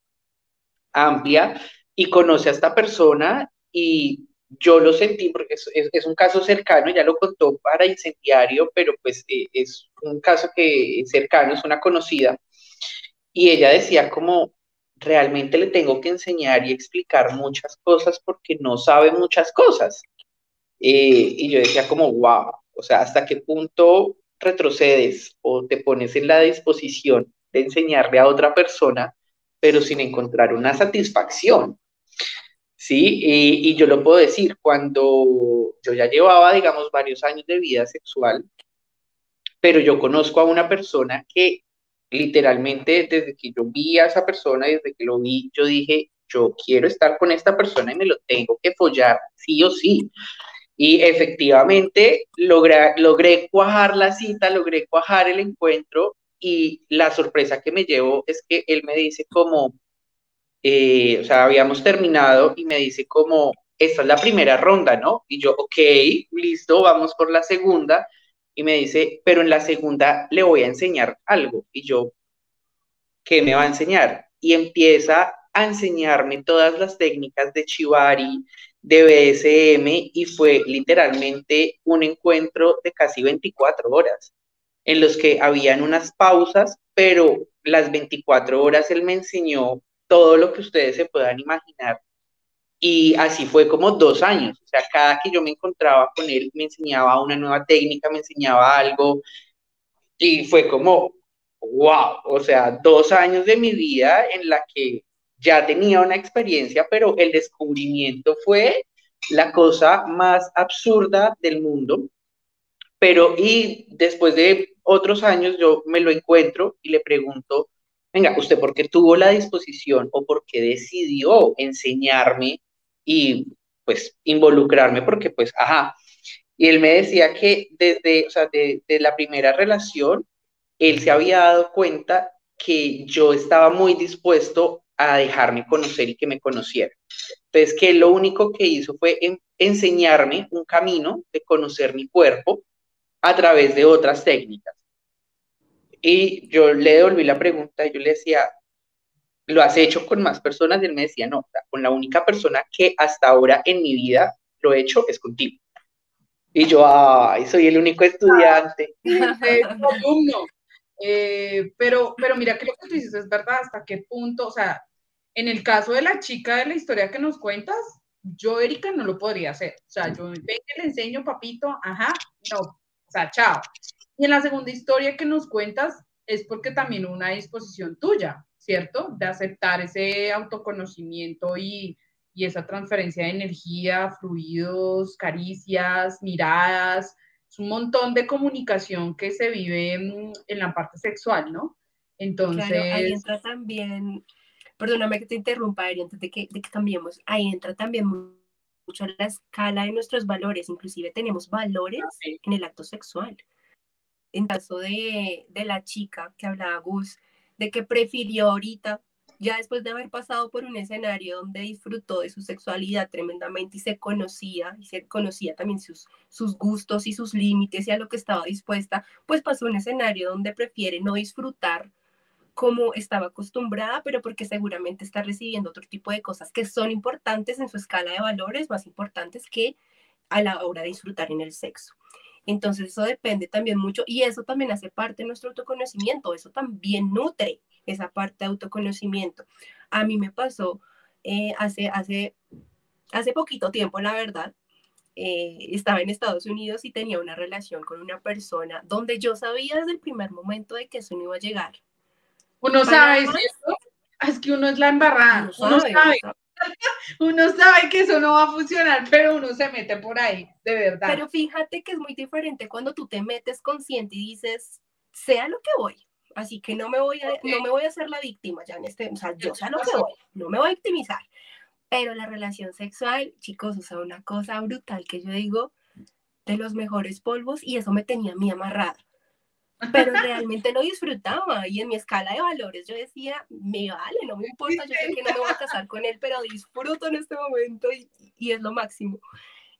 amplia y conoce a esta persona y yo lo sentí porque es, un caso cercano, ya lo contó para incendiario, pero pues eh, es un caso que es cercano, es una conocida. Y ella decía como, realmente le tengo que enseñar y explicar muchas cosas porque no sabe muchas cosas. Eh, y yo decía como, wow, o sea, ¿hasta qué punto retrocedes o te pones en la disposición de enseñarle a otra persona, pero sin encontrar una satisfacción? Sí, y, yo lo puedo decir, cuando yo ya llevaba, digamos, varios años de vida sexual, pero yo conozco a una persona que literalmente desde que yo vi a esa persona, desde que lo vi, yo dije, yo quiero estar con esta persona y me lo tengo que follar, sí o sí. Y efectivamente logré, cuajar la cita, logré cuajar el encuentro y la sorpresa que me llevo es que él me dice como, eh, o sea, habíamos terminado y me dice como, esta es la primera ronda, ¿no? Y yo, ok, listo, vamos por la segunda. Y me dice, pero en la segunda le voy a enseñar algo. Y yo, ¿qué me va a enseñar? Y empieza a enseñarme todas las técnicas de Chivari, de BSM y fue literalmente un encuentro de casi 24 horas, en los que habían unas pausas, pero las 24 horas él me enseñó todo lo que ustedes se puedan imaginar. Y así fue como dos años. O sea, cada que yo me encontraba con él, me enseñaba una nueva técnica, me enseñaba algo. Y fue como, wow, o sea, dos años de mi vida en la que ya tenía una experiencia, pero el descubrimiento fue la cosa más absurda del mundo. Pero y después de otros años yo me lo encuentro y le pregunto, venga, ¿usted por qué tuvo la disposición o por qué decidió enseñarme y pues involucrarme? Porque pues, ajá. Y él me decía que desde, o sea, de la primera relación, él se había dado cuenta que yo estaba muy dispuesto a dejarme conocer y que me conociera. Entonces, que lo único que hizo fue enseñarme un camino de conocer mi cuerpo a través de otras técnicas. Y yo le devolví la pregunta y yo le decía, ¿lo has hecho con más personas? Y él me decía, no, con la única persona que hasta ahora en mi vida lo he hecho es contigo. Y yo, ay, soy el único estudiante. [LAUGHS] [LAUGHS] Eh, pero, pero mira que lo que tú dices es verdad, hasta qué punto, o sea, en el caso de la chica de la historia que nos cuentas, yo, Erika, no lo podría hacer. O sea, yo ven que le enseño, papito, ajá, no, o sea, chao. Y en la segunda historia que nos cuentas es porque también una disposición tuya, ¿cierto? De aceptar ese autoconocimiento y, y esa transferencia de energía, fluidos, caricias, miradas, es un montón de comunicación que se vive en, en la parte sexual, ¿no? Entonces... Claro, ahí entra también perdóname que te interrumpa, Ari, antes de que, de que cambiemos, ahí entra también mucho la escala de nuestros valores, inclusive tenemos valores en el acto sexual. En caso de, de la chica que hablaba Gus, de que prefirió ahorita, ya después de haber pasado por un escenario donde disfrutó de su sexualidad tremendamente y se conocía, y se conocía también sus, sus gustos y sus límites y a lo que estaba dispuesta, pues pasó un escenario donde prefiere no disfrutar como estaba acostumbrada, pero porque seguramente está recibiendo otro tipo de cosas que son importantes en su escala de valores, más importantes que a la hora de disfrutar en el sexo. Entonces eso depende también mucho y eso también hace parte de nuestro autoconocimiento, eso también nutre esa parte de autoconocimiento. A mí me pasó eh, hace, hace, hace poquito tiempo, la verdad, eh, estaba en Estados Unidos y tenía una relación con una persona donde yo sabía desde el primer momento de que eso no iba a llegar. Uno sabe, Es que uno es la embarrada. Uno, sabe. Uno sabe [LAUGHS] que eso no va a funcionar, pero uno se mete por ahí, de verdad. Pero fíjate que es muy diferente cuando tú te metes consciente y dices, sea lo que voy, así que no me voy a, no me voy a hacer la víctima ya en este, o sea, yo sé lo que voy, no me voy a victimizar. Pero la relación sexual, chicos, o sea, una cosa brutal que yo digo, de los mejores polvos, y eso me tenía a mí amarrada pero [LAUGHS] realmente lo disfrutaba y en mi escala de valores yo decía, me vale, no me importa, yo sé que no me voy a casar con él, pero disfruto en este momento y, y es lo máximo.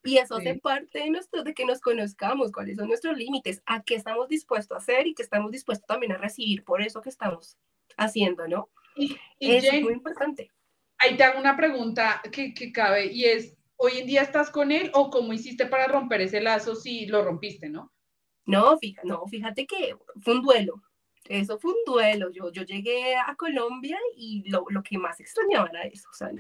Y eso hace parte de, nuestro, de que nos conozcamos, cuáles son nuestros límites, a qué estamos dispuestos a hacer y qué estamos dispuestos también a recibir por eso que estamos haciendo, ¿no? Y, es muy importante. Ahí te hago una pregunta que, que cabe y es, ¿hoy en día estás con él o cómo hiciste para romper ese lazo si lo rompiste, no? No, fíjate, no, fíjate que fue un duelo. Eso fue un duelo. Yo, yo llegué a Colombia y lo, lo que más extrañaba era eso. O sea,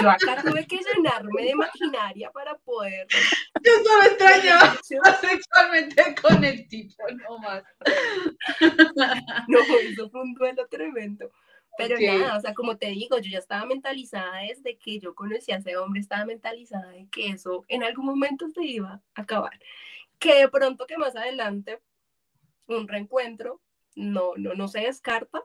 yo acá tuve que llenarme de maquinaria para poder. [LAUGHS] Yo solo extrañaba [LAUGHS] sexualmente con el tipo, no más. [LAUGHS] No, eso fue un duelo tremendo. Pero nada, o sea, como te digo, yo ya estaba mentalizada desde que yo conocí a ese hombre, estaba mentalizada de que eso en algún momento se iba a acabar que de pronto que más adelante un reencuentro no, no, no se descarta,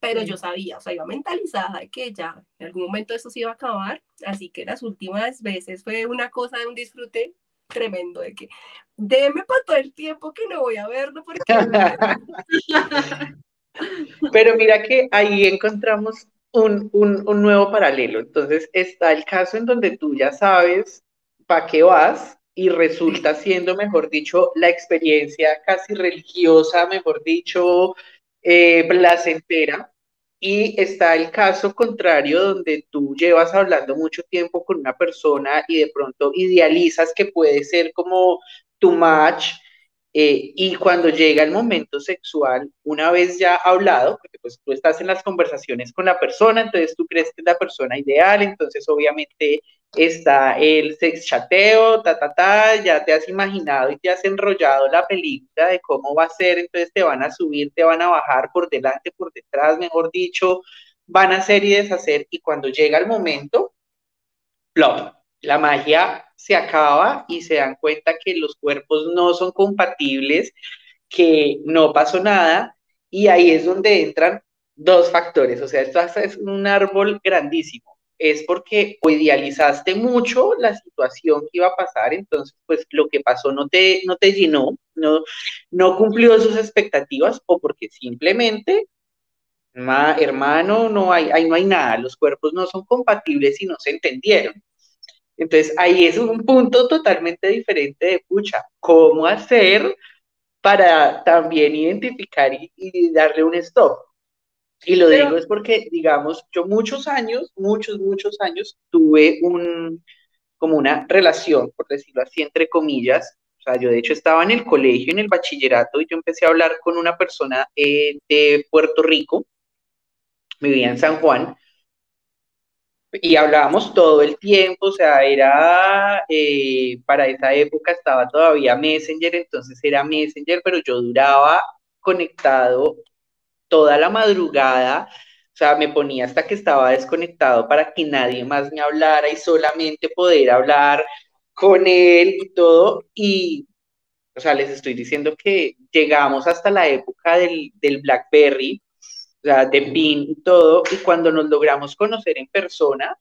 pero yo sabía, o sea, iba mentalizada de que ya en algún momento eso se iba a acabar, así que las últimas veces fue una cosa de un disfrute tremendo, de que déme para todo el tiempo que no voy a verlo porque... [LAUGHS] pero mira que ahí encontramos un, un, un nuevo paralelo, entonces está el caso en donde tú ya sabes para qué vas, y resulta siendo, mejor dicho, la experiencia casi religiosa, mejor dicho, eh, placentera. Y está el caso contrario donde tú llevas hablando mucho tiempo con una persona y de pronto idealizas que puede ser como tu match. Eh, y cuando llega el momento sexual, una vez ya hablado, porque pues tú estás en las conversaciones con la persona, entonces tú crees que es la persona ideal, entonces obviamente está el sex chateo, ta, ta, ta, ya te has imaginado y te has enrollado la película de cómo va a ser, entonces te van a subir, te van a bajar por delante, por detrás, mejor dicho, van a hacer y deshacer, y cuando llega el momento, plop, la magia se acaba y se dan cuenta que los cuerpos no son compatibles, que no pasó nada, y ahí es donde entran dos factores, o sea, esto es un árbol grandísimo es porque o idealizaste mucho la situación que iba a pasar, entonces pues lo que pasó no te, no te llenó, no, no cumplió sus expectativas o porque simplemente, hermano, no hay, ahí no hay nada, los cuerpos no son compatibles y no se entendieron. Entonces ahí es un punto totalmente diferente de, pucha, ¿cómo hacer para también identificar y darle un stop? Y lo digo es porque, digamos, yo muchos años, muchos, muchos años tuve un, como una relación, por decirlo así, entre comillas. O sea, yo de hecho estaba en el colegio, en el bachillerato, y yo empecé a hablar con una persona eh, de Puerto Rico, vivía en San Juan, y hablábamos todo el tiempo, o sea, era, eh, para esa época estaba todavía Messenger, entonces era Messenger, pero yo duraba conectado toda la madrugada, o sea, me ponía hasta que estaba desconectado para que nadie más me hablara y solamente poder hablar con él y todo. Y, o sea, les estoy diciendo que llegamos hasta la época del, del BlackBerry, o sea, de PIN y todo, y cuando nos logramos conocer en persona,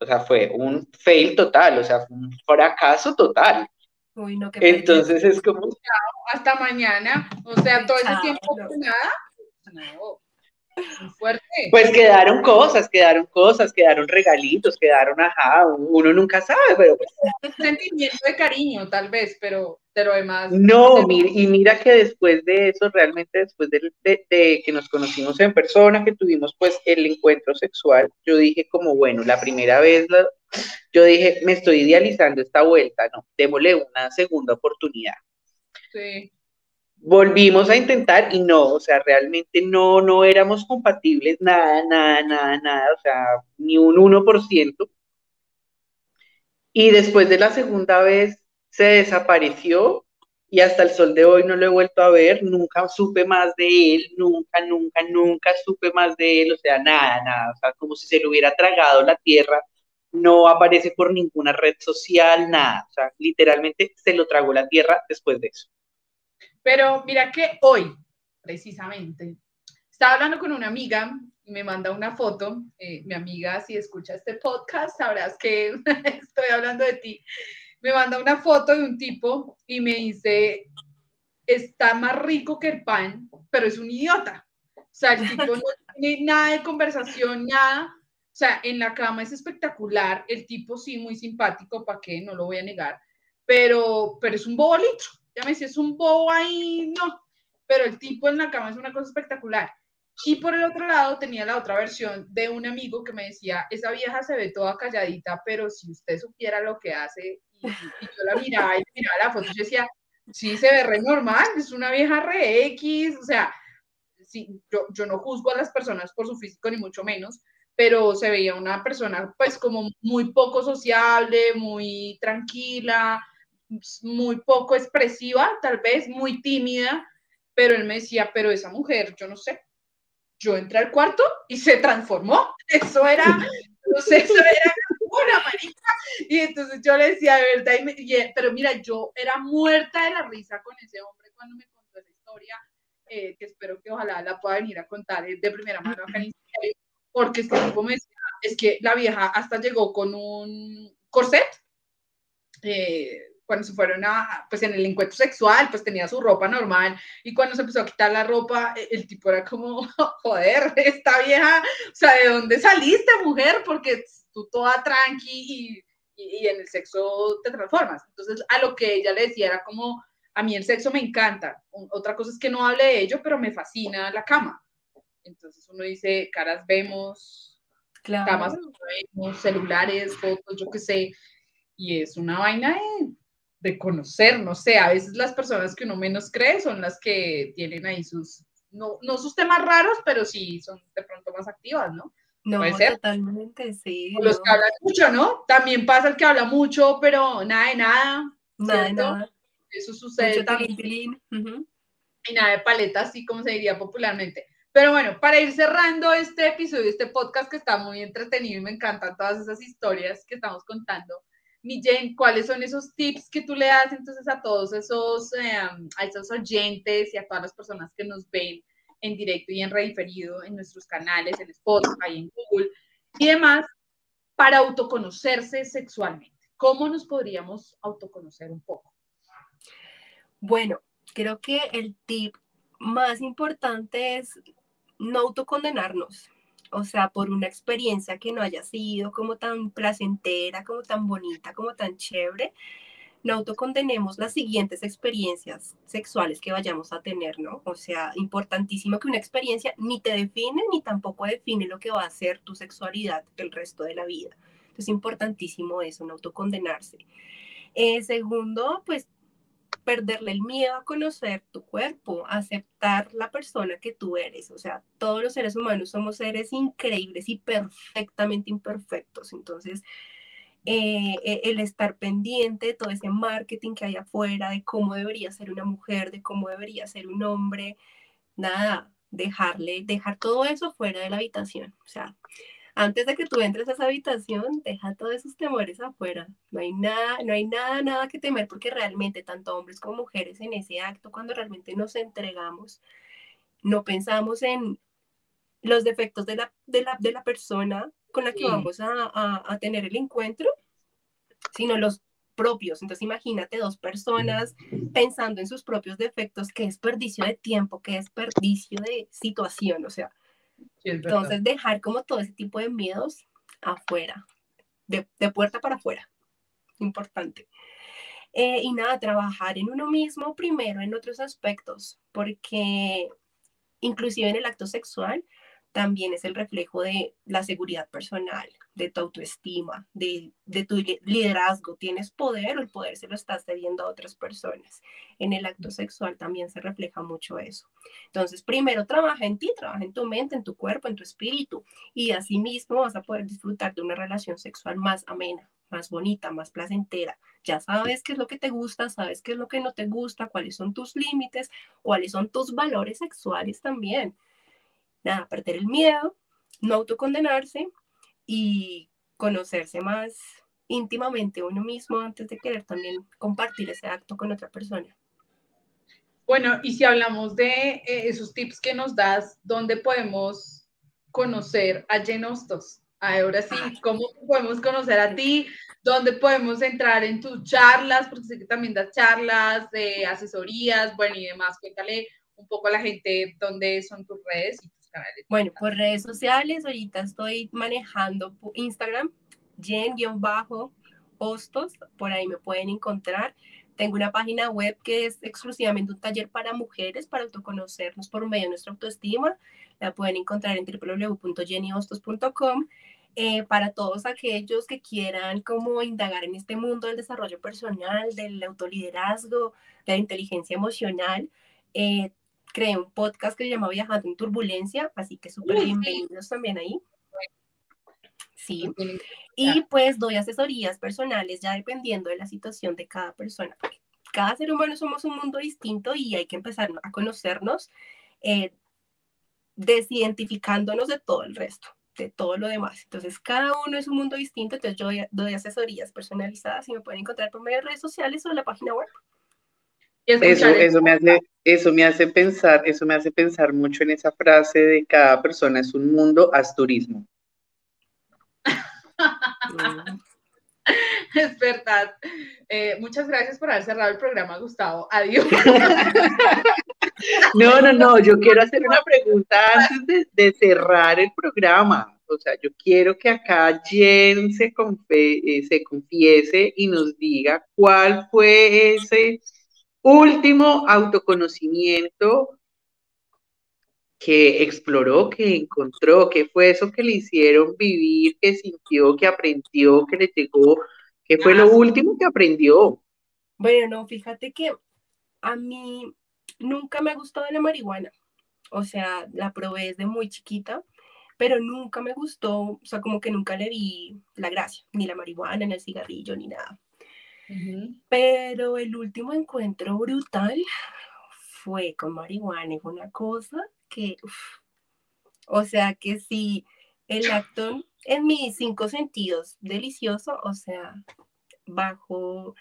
o sea, fue un fail total, o sea, fue un fracaso total. Uy, no, Entonces es como... Hasta mañana, o sea, todo ese tiempo nada. Fuerte. Pues quedaron cosas, quedaron cosas, quedaron regalitos, quedaron, ajá, uno nunca sabe, pero pues. Un sentimiento de cariño, tal vez, pero de lo demás. No, y mira que después de eso, realmente después de, de, que nos conocimos en persona, que tuvimos pues el encuentro sexual, yo dije como, bueno, la primera vez Yo dije, me estoy idealizando esta vuelta, no, démosle una segunda oportunidad. Sí. Volvimos a intentar y no, o sea, realmente no, no éramos compatibles, nada, nada, nada, nada, o sea, ni un 1%. Y después de la segunda vez se desapareció y hasta el sol de hoy no lo he vuelto a ver, nunca supe más de él, nunca, nunca, nunca supe más de él, o sea, nada, nada, o sea, como si se le hubiera tragado la tierra, no aparece por ninguna red social, nada, o sea, literalmente se lo tragó la tierra después de eso. Pero mira que hoy, precisamente, estaba hablando con una amiga y me manda una foto, eh, mi amiga, si escucha este podcast, sabrás que [LAUGHS] estoy hablando de ti, me manda una foto de un tipo y me dice, está más rico que el pan, pero es un idiota. O sea, el tipo no [LAUGHS] tiene nada de conversación, nada. O sea, en la cama es espectacular. El tipo sí, muy simpático, ¿para qué? No lo voy a negar. Pero, pero es un bobo Ya me dice, es un bobo ahí, no. Pero el tipo en la cama es una cosa espectacular. Y por el otro lado tenía la otra versión de un amigo que me decía, esa vieja se ve toda calladita, pero si usted supiera lo que hace, y, yo la miraba y miraba la foto, yo decía, sí, se ve re normal, es una vieja re X, o sea, sí, yo, yo no juzgo a las personas por su físico, ni mucho menos, pero se veía una persona pues como muy poco sociable, muy tranquila, muy poco expresiva, tal vez muy tímida, pero él me decía, pero esa mujer, yo no sé, yo entré al cuarto y se transformó. [LAUGHS] Eso era, no sé, eso era una marica. Y entonces yo le decía, de verdad, pero mira, yo era muerta de la risa con ese hombre cuando me contó esa historia, eh, que espero que ojalá la pueda venir a contar de primera mano acá en [LAUGHS] porque es que tipo me decía, es que la vieja hasta llegó con un corset. Eh, cuando se fueron a, pues en el encuentro sexual, pues tenía su ropa normal y cuando se empezó a quitar la ropa, e, el tipo era como, [LAUGHS] joder, esta vieja, o sea, ¿de dónde saliste, mujer? Porque tú toda tranqui y, y, en el sexo te transformas. Entonces, a lo que ella le decía era como, a mí el sexo me encanta. Otra cosa es que no hable de ello, pero me fascina la cama. Entonces uno dice, caras vemos, camas vemos, celulares, fotos, yo qué sé. Y es una vaina de de conocer, no sé, a veces las personas que uno menos cree son las que tienen ahí sus, no, no sus temas raros, pero sí son de pronto más activas, ¿no? No, totalmente, sí. los que hablan mucho, ¿no? También pasa el que habla mucho, pero nada de nada. Nada de nada. Eso sucede también. Y nada de paleta, así como se diría popularmente. Pero bueno, para ir cerrando este episodio, este podcast que está muy entretenido y me encantan todas esas historias que estamos contando, mi ¿cuáles son esos tips que tú le das entonces a todos esos, em, a esos oyentes y a todas las personas que nos ven en directo y en rediferido en nuestros canales, en Spotify, en Google y demás, para autoconocerse sexualmente? ¿Cómo nos podríamos autoconocer un poco? Bueno, creo que el tip más importante es no autocondenarnos o sea, por una experiencia que no haya sido como tan placentera, como tan bonita, como tan chévere, no autocondenemos las siguientes experiencias sexuales que vayamos a tener, ¿no? O sea, importantísimo que una experiencia ni te define ni tampoco define lo que va a ser tu sexualidad el resto de la vida. Entonces, importantísimo eso, no autocondenarse. Eh, segundo, pues perderle el miedo a conocer tu cuerpo, aceptar la persona que tú eres. O sea, todos los seres humanos somos seres increíbles y perfectamente imperfectos. Entonces, eh, e, el estar pendiente de todo ese marketing que hay afuera, de cómo debería ser una mujer, de cómo debería ser un hombre, nada, dejarle, dejar todo eso fuera de la habitación. O sea, antes de que tú entres a esa habitación, deja todos esos temores afuera. No hay nada, no hay nada, nada que temer porque realmente tanto hombres como mujeres en ese acto, cuando realmente nos entregamos, no pensamos en los defectos de la, de la, persona con la que vamos a, a tener el encuentro, sino los propios. Entonces imagínate dos personas pensando en sus propios defectos, qué desperdicio de tiempo, qué desperdicio de situación, o sea, entonces, dejar como todo ese tipo de miedos afuera, de, puerta para afuera. Importante. Eh, y nada, trabajar en uno mismo primero en otros aspectos, porque inclusive en el acto sexual también es el reflejo de la seguridad personal, de tu autoestima, de, tu liderazgo. Tienes poder o el poder se lo estás cediendo a otras personas. En el acto sexual también se refleja mucho eso. Entonces, primero trabaja en ti, trabaja en tu mente, en tu cuerpo, en tu espíritu y así mismo vas a poder disfrutar de una relación sexual más amena, más bonita, más placentera. Ya sabes qué es lo que te gusta, sabes qué es lo que no te gusta, cuáles son tus límites, cuáles son tus valores sexuales también nada, perder el miedo, no autocondenarse y conocerse más íntimamente uno mismo antes de querer también compartir ese acto con otra persona. Bueno, y si hablamos de eh, esos tips que nos das, ¿dónde podemos conocer a Genostos? Ahora sí, ¿cómo podemos conocer a ti? ¿Dónde podemos entrar en tus charlas? Porque sé que también das charlas de asesorías, bueno, y demás. Cuéntale un poco a la gente dónde son tus redes y bueno, por redes sociales, ahorita estoy manejando Instagram, jen-hostos, por ahí me pueden encontrar. Tengo una página web que es exclusivamente un taller para mujeres, para autoconocernos por medio de nuestra autoestima. La pueden encontrar en www.jennyhostos.com. Eh, para todos aquellos que quieran como indagar en este mundo del desarrollo personal, del autoliderazgo, de la inteligencia emocional, eh, creé un podcast que se llama Viajando en Turbulencia, así que súper bienvenidos también ahí. Sí. Y pues doy asesorías personales ya dependiendo de la situación de cada persona. Cada ser humano somos un mundo distinto y hay que empezar a conocernos, eh, desidentificándonos de todo el resto, de todo lo demás. Entonces, cada uno es un mundo distinto, entonces yo doy asesorías personalizadas y me pueden encontrar por medio de redes sociales o en la página web. Eso, eso, me hace, eso me hace pensar, eso me hace pensar mucho en esa frase de cada persona es un mundo, haz turismo. [LAUGHS] es verdad. Eh, muchas gracias por haber cerrado el programa, Gustavo. Adiós. [LAUGHS] no, no, no, yo quiero hacer una pregunta antes de, cerrar el programa. O sea, yo quiero que acá Jen se, eh, se confiese y nos diga cuál fue ese último autoconocimiento que exploró, que encontró, que fue eso que le hicieron vivir, que sintió, que aprendió, que le llegó, que fue lo ah, último que aprendió. Bueno, fíjate que a mí nunca me ha gustado la marihuana. O sea, la probé desde muy chiquita, pero nunca me gustó, o sea, como que nunca le vi la gracia, ni la marihuana, ni el cigarrillo, ni nada. Pero el último encuentro brutal fue con marihuana, es una cosa que, o sea, que si el acto en mis cinco sentidos delicioso, o sea, bajo,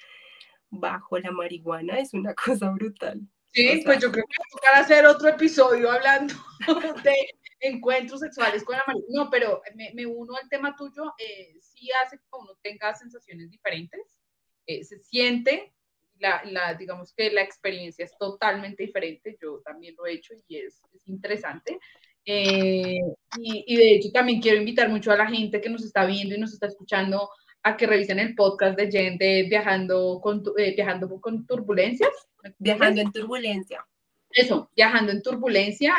bajo la marihuana es una [LAUGHS] cosa brutal. Sí, pues yo creo que va a tocar hacer otro episodio hablando [LAUGHS] de encuentros sexuales con la marihuana. No, pero me, uno al tema tuyo, eh, sí hace que uno tenga sensaciones diferentes eh, se siente, la, la, digamos que la experiencia es totalmente diferente, yo también lo he hecho y es, es interesante. Eh, y, y, de hecho también quiero invitar mucho a la gente que nos está viendo y nos está escuchando a que revisen el podcast de Jen de Viajando con, eh, viajando con Turbulencias. Viajando en Turbulencia. Eso, viajando en turbulencia,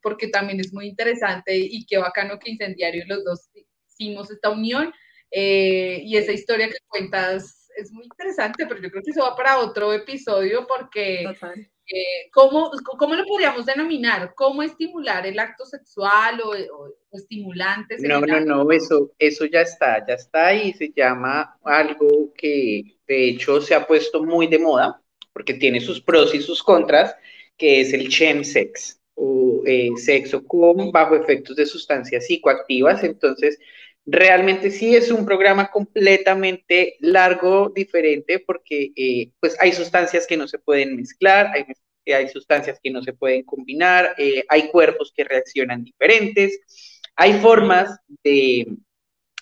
porque también es muy interesante y qué bacano que Incendiario los dos hicimos esta unión y esa historia que cuentas es muy interesante, pero yo creo que eso va para otro episodio porque eh, ¿cómo, ¿cómo, lo podríamos denominar? ¿Cómo estimular el acto sexual o, o, estimulantes? No, no, no, eso, eso ya está, ya está y se llama algo que de hecho se ha puesto muy de moda porque tiene sus pros y sus contras, que es el chemsex o eh, sexo con bajo efectos de sustancias psicoactivas. Entonces, Realmente sí es un programa completamente largo, diferente, porque eh, pues hay sustancias que no se pueden mezclar, hay, hay sustancias que no se pueden combinar, eh, hay cuerpos que reaccionan diferentes, hay formas de,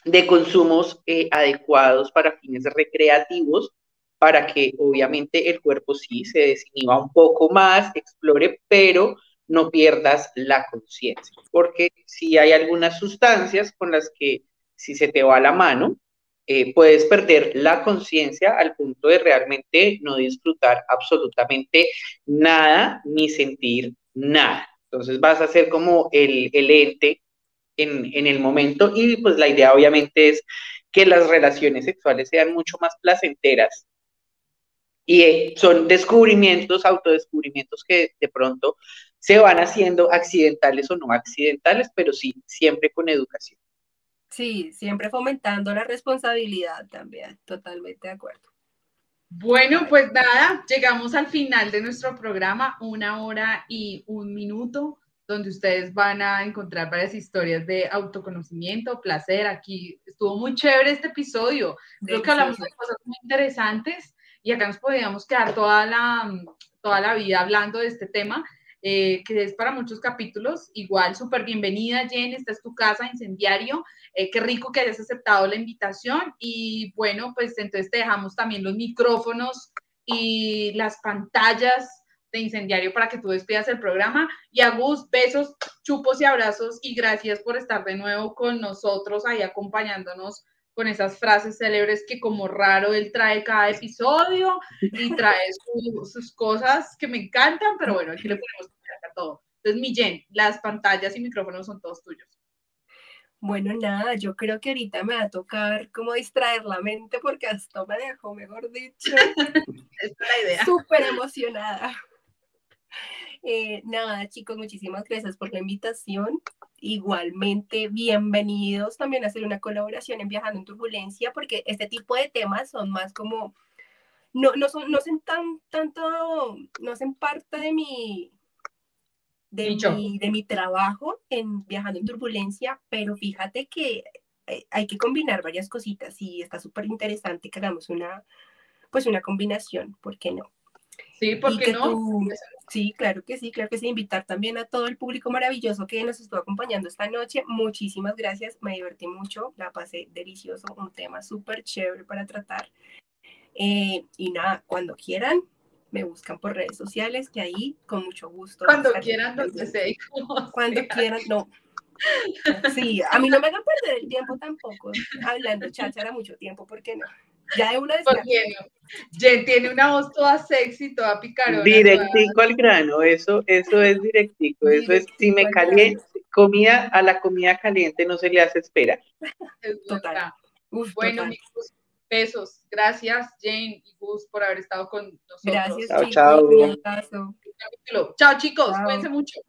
de consumos eh, adecuados para fines recreativos, para que obviamente el cuerpo sí se desinhiba un poco más, explore, pero no pierdas la conciencia, porque si hay algunas sustancias con las que si se te va la mano, eh, puedes perder la conciencia al punto de realmente no disfrutar absolutamente nada ni sentir nada. Entonces vas a ser como el, el ente en, en, el momento y pues la idea obviamente es que las relaciones sexuales sean mucho más placenteras. Y eh, son descubrimientos, autodescubrimientos que de pronto se van haciendo accidentales o no accidentales, pero sí, siempre con educación. Sí, siempre fomentando la responsabilidad también, totalmente de acuerdo. Bueno, pues nada, llegamos al final de nuestro programa, una hora y un minuto, donde ustedes van a encontrar varias historias de autoconocimiento, placer. Aquí estuvo muy chévere este episodio. Creo que hablamos de cosas muy interesantes y acá nos podíamos quedar toda la, toda la vida hablando de este tema. Eh, que es para muchos capítulos. Igual, súper bienvenida, Jen, esta es tu casa, incendiario. Eh, qué rico que hayas aceptado la invitación. Y bueno, pues entonces te dejamos también los micrófonos y las pantallas de incendiario para que tú despidas el programa. Y a Gus, besos, chupos y abrazos y gracias por estar de nuevo con nosotros ahí acompañándonos con esas frases célebres que como raro él trae cada episodio y trae sus cosas que me encantan, pero bueno, aquí le ponemos a todo. Entonces, mi Jen, las pantallas y micrófonos son todos tuyos. Bueno, nada, yo creo que ahorita me va a tocar como distraer la mente porque hasta me dejó, mejor dicho. [LAUGHS] es la idea. Súper emocionada. Eh, nada, chicos, muchísimas gracias por la invitación. Igualmente, bienvenidos también a hacer una colaboración en Viajando en Turbulencia, porque este tipo de temas son más como, no, no son, no son tan, tanto, no hacen parte de mi, de mi, de mi trabajo en Viajando en Turbulencia, pero fíjate que eh, hay que combinar varias cositas y está súper interesante que hagamos una, pues una combinación, ¿por qué no? Sí, ¿por qué no? sí, claro que sí, claro que sí. Invitar también a todo el público maravilloso que nos estuvo acompañando esta noche. Muchísimas gracias, me divertí mucho, la pasé delicioso, un tema súper chévere para tratar. Eh, y nada, cuando quieran, me buscan por redes sociales, que ahí con mucho gusto. Cuando quieran, donde sé. [LAUGHS] Cuando quieran, no. Sí, a mí no me hagan perder el tiempo tampoco, hablando cháchara mucho tiempo, ¿por qué no? Ya de una vez. Jen tiene una voz toda sexy, toda picarona. Directico al grano, eso, eso es directico, eso es, si me caliente, comida, a la comida caliente no se le hace espera. total. bueno, total. besos. Gracias, Jane y Gus, por haber estado con nosotros. Gracias, chao, chicos. Chao, chao chicos, cuídense mucho.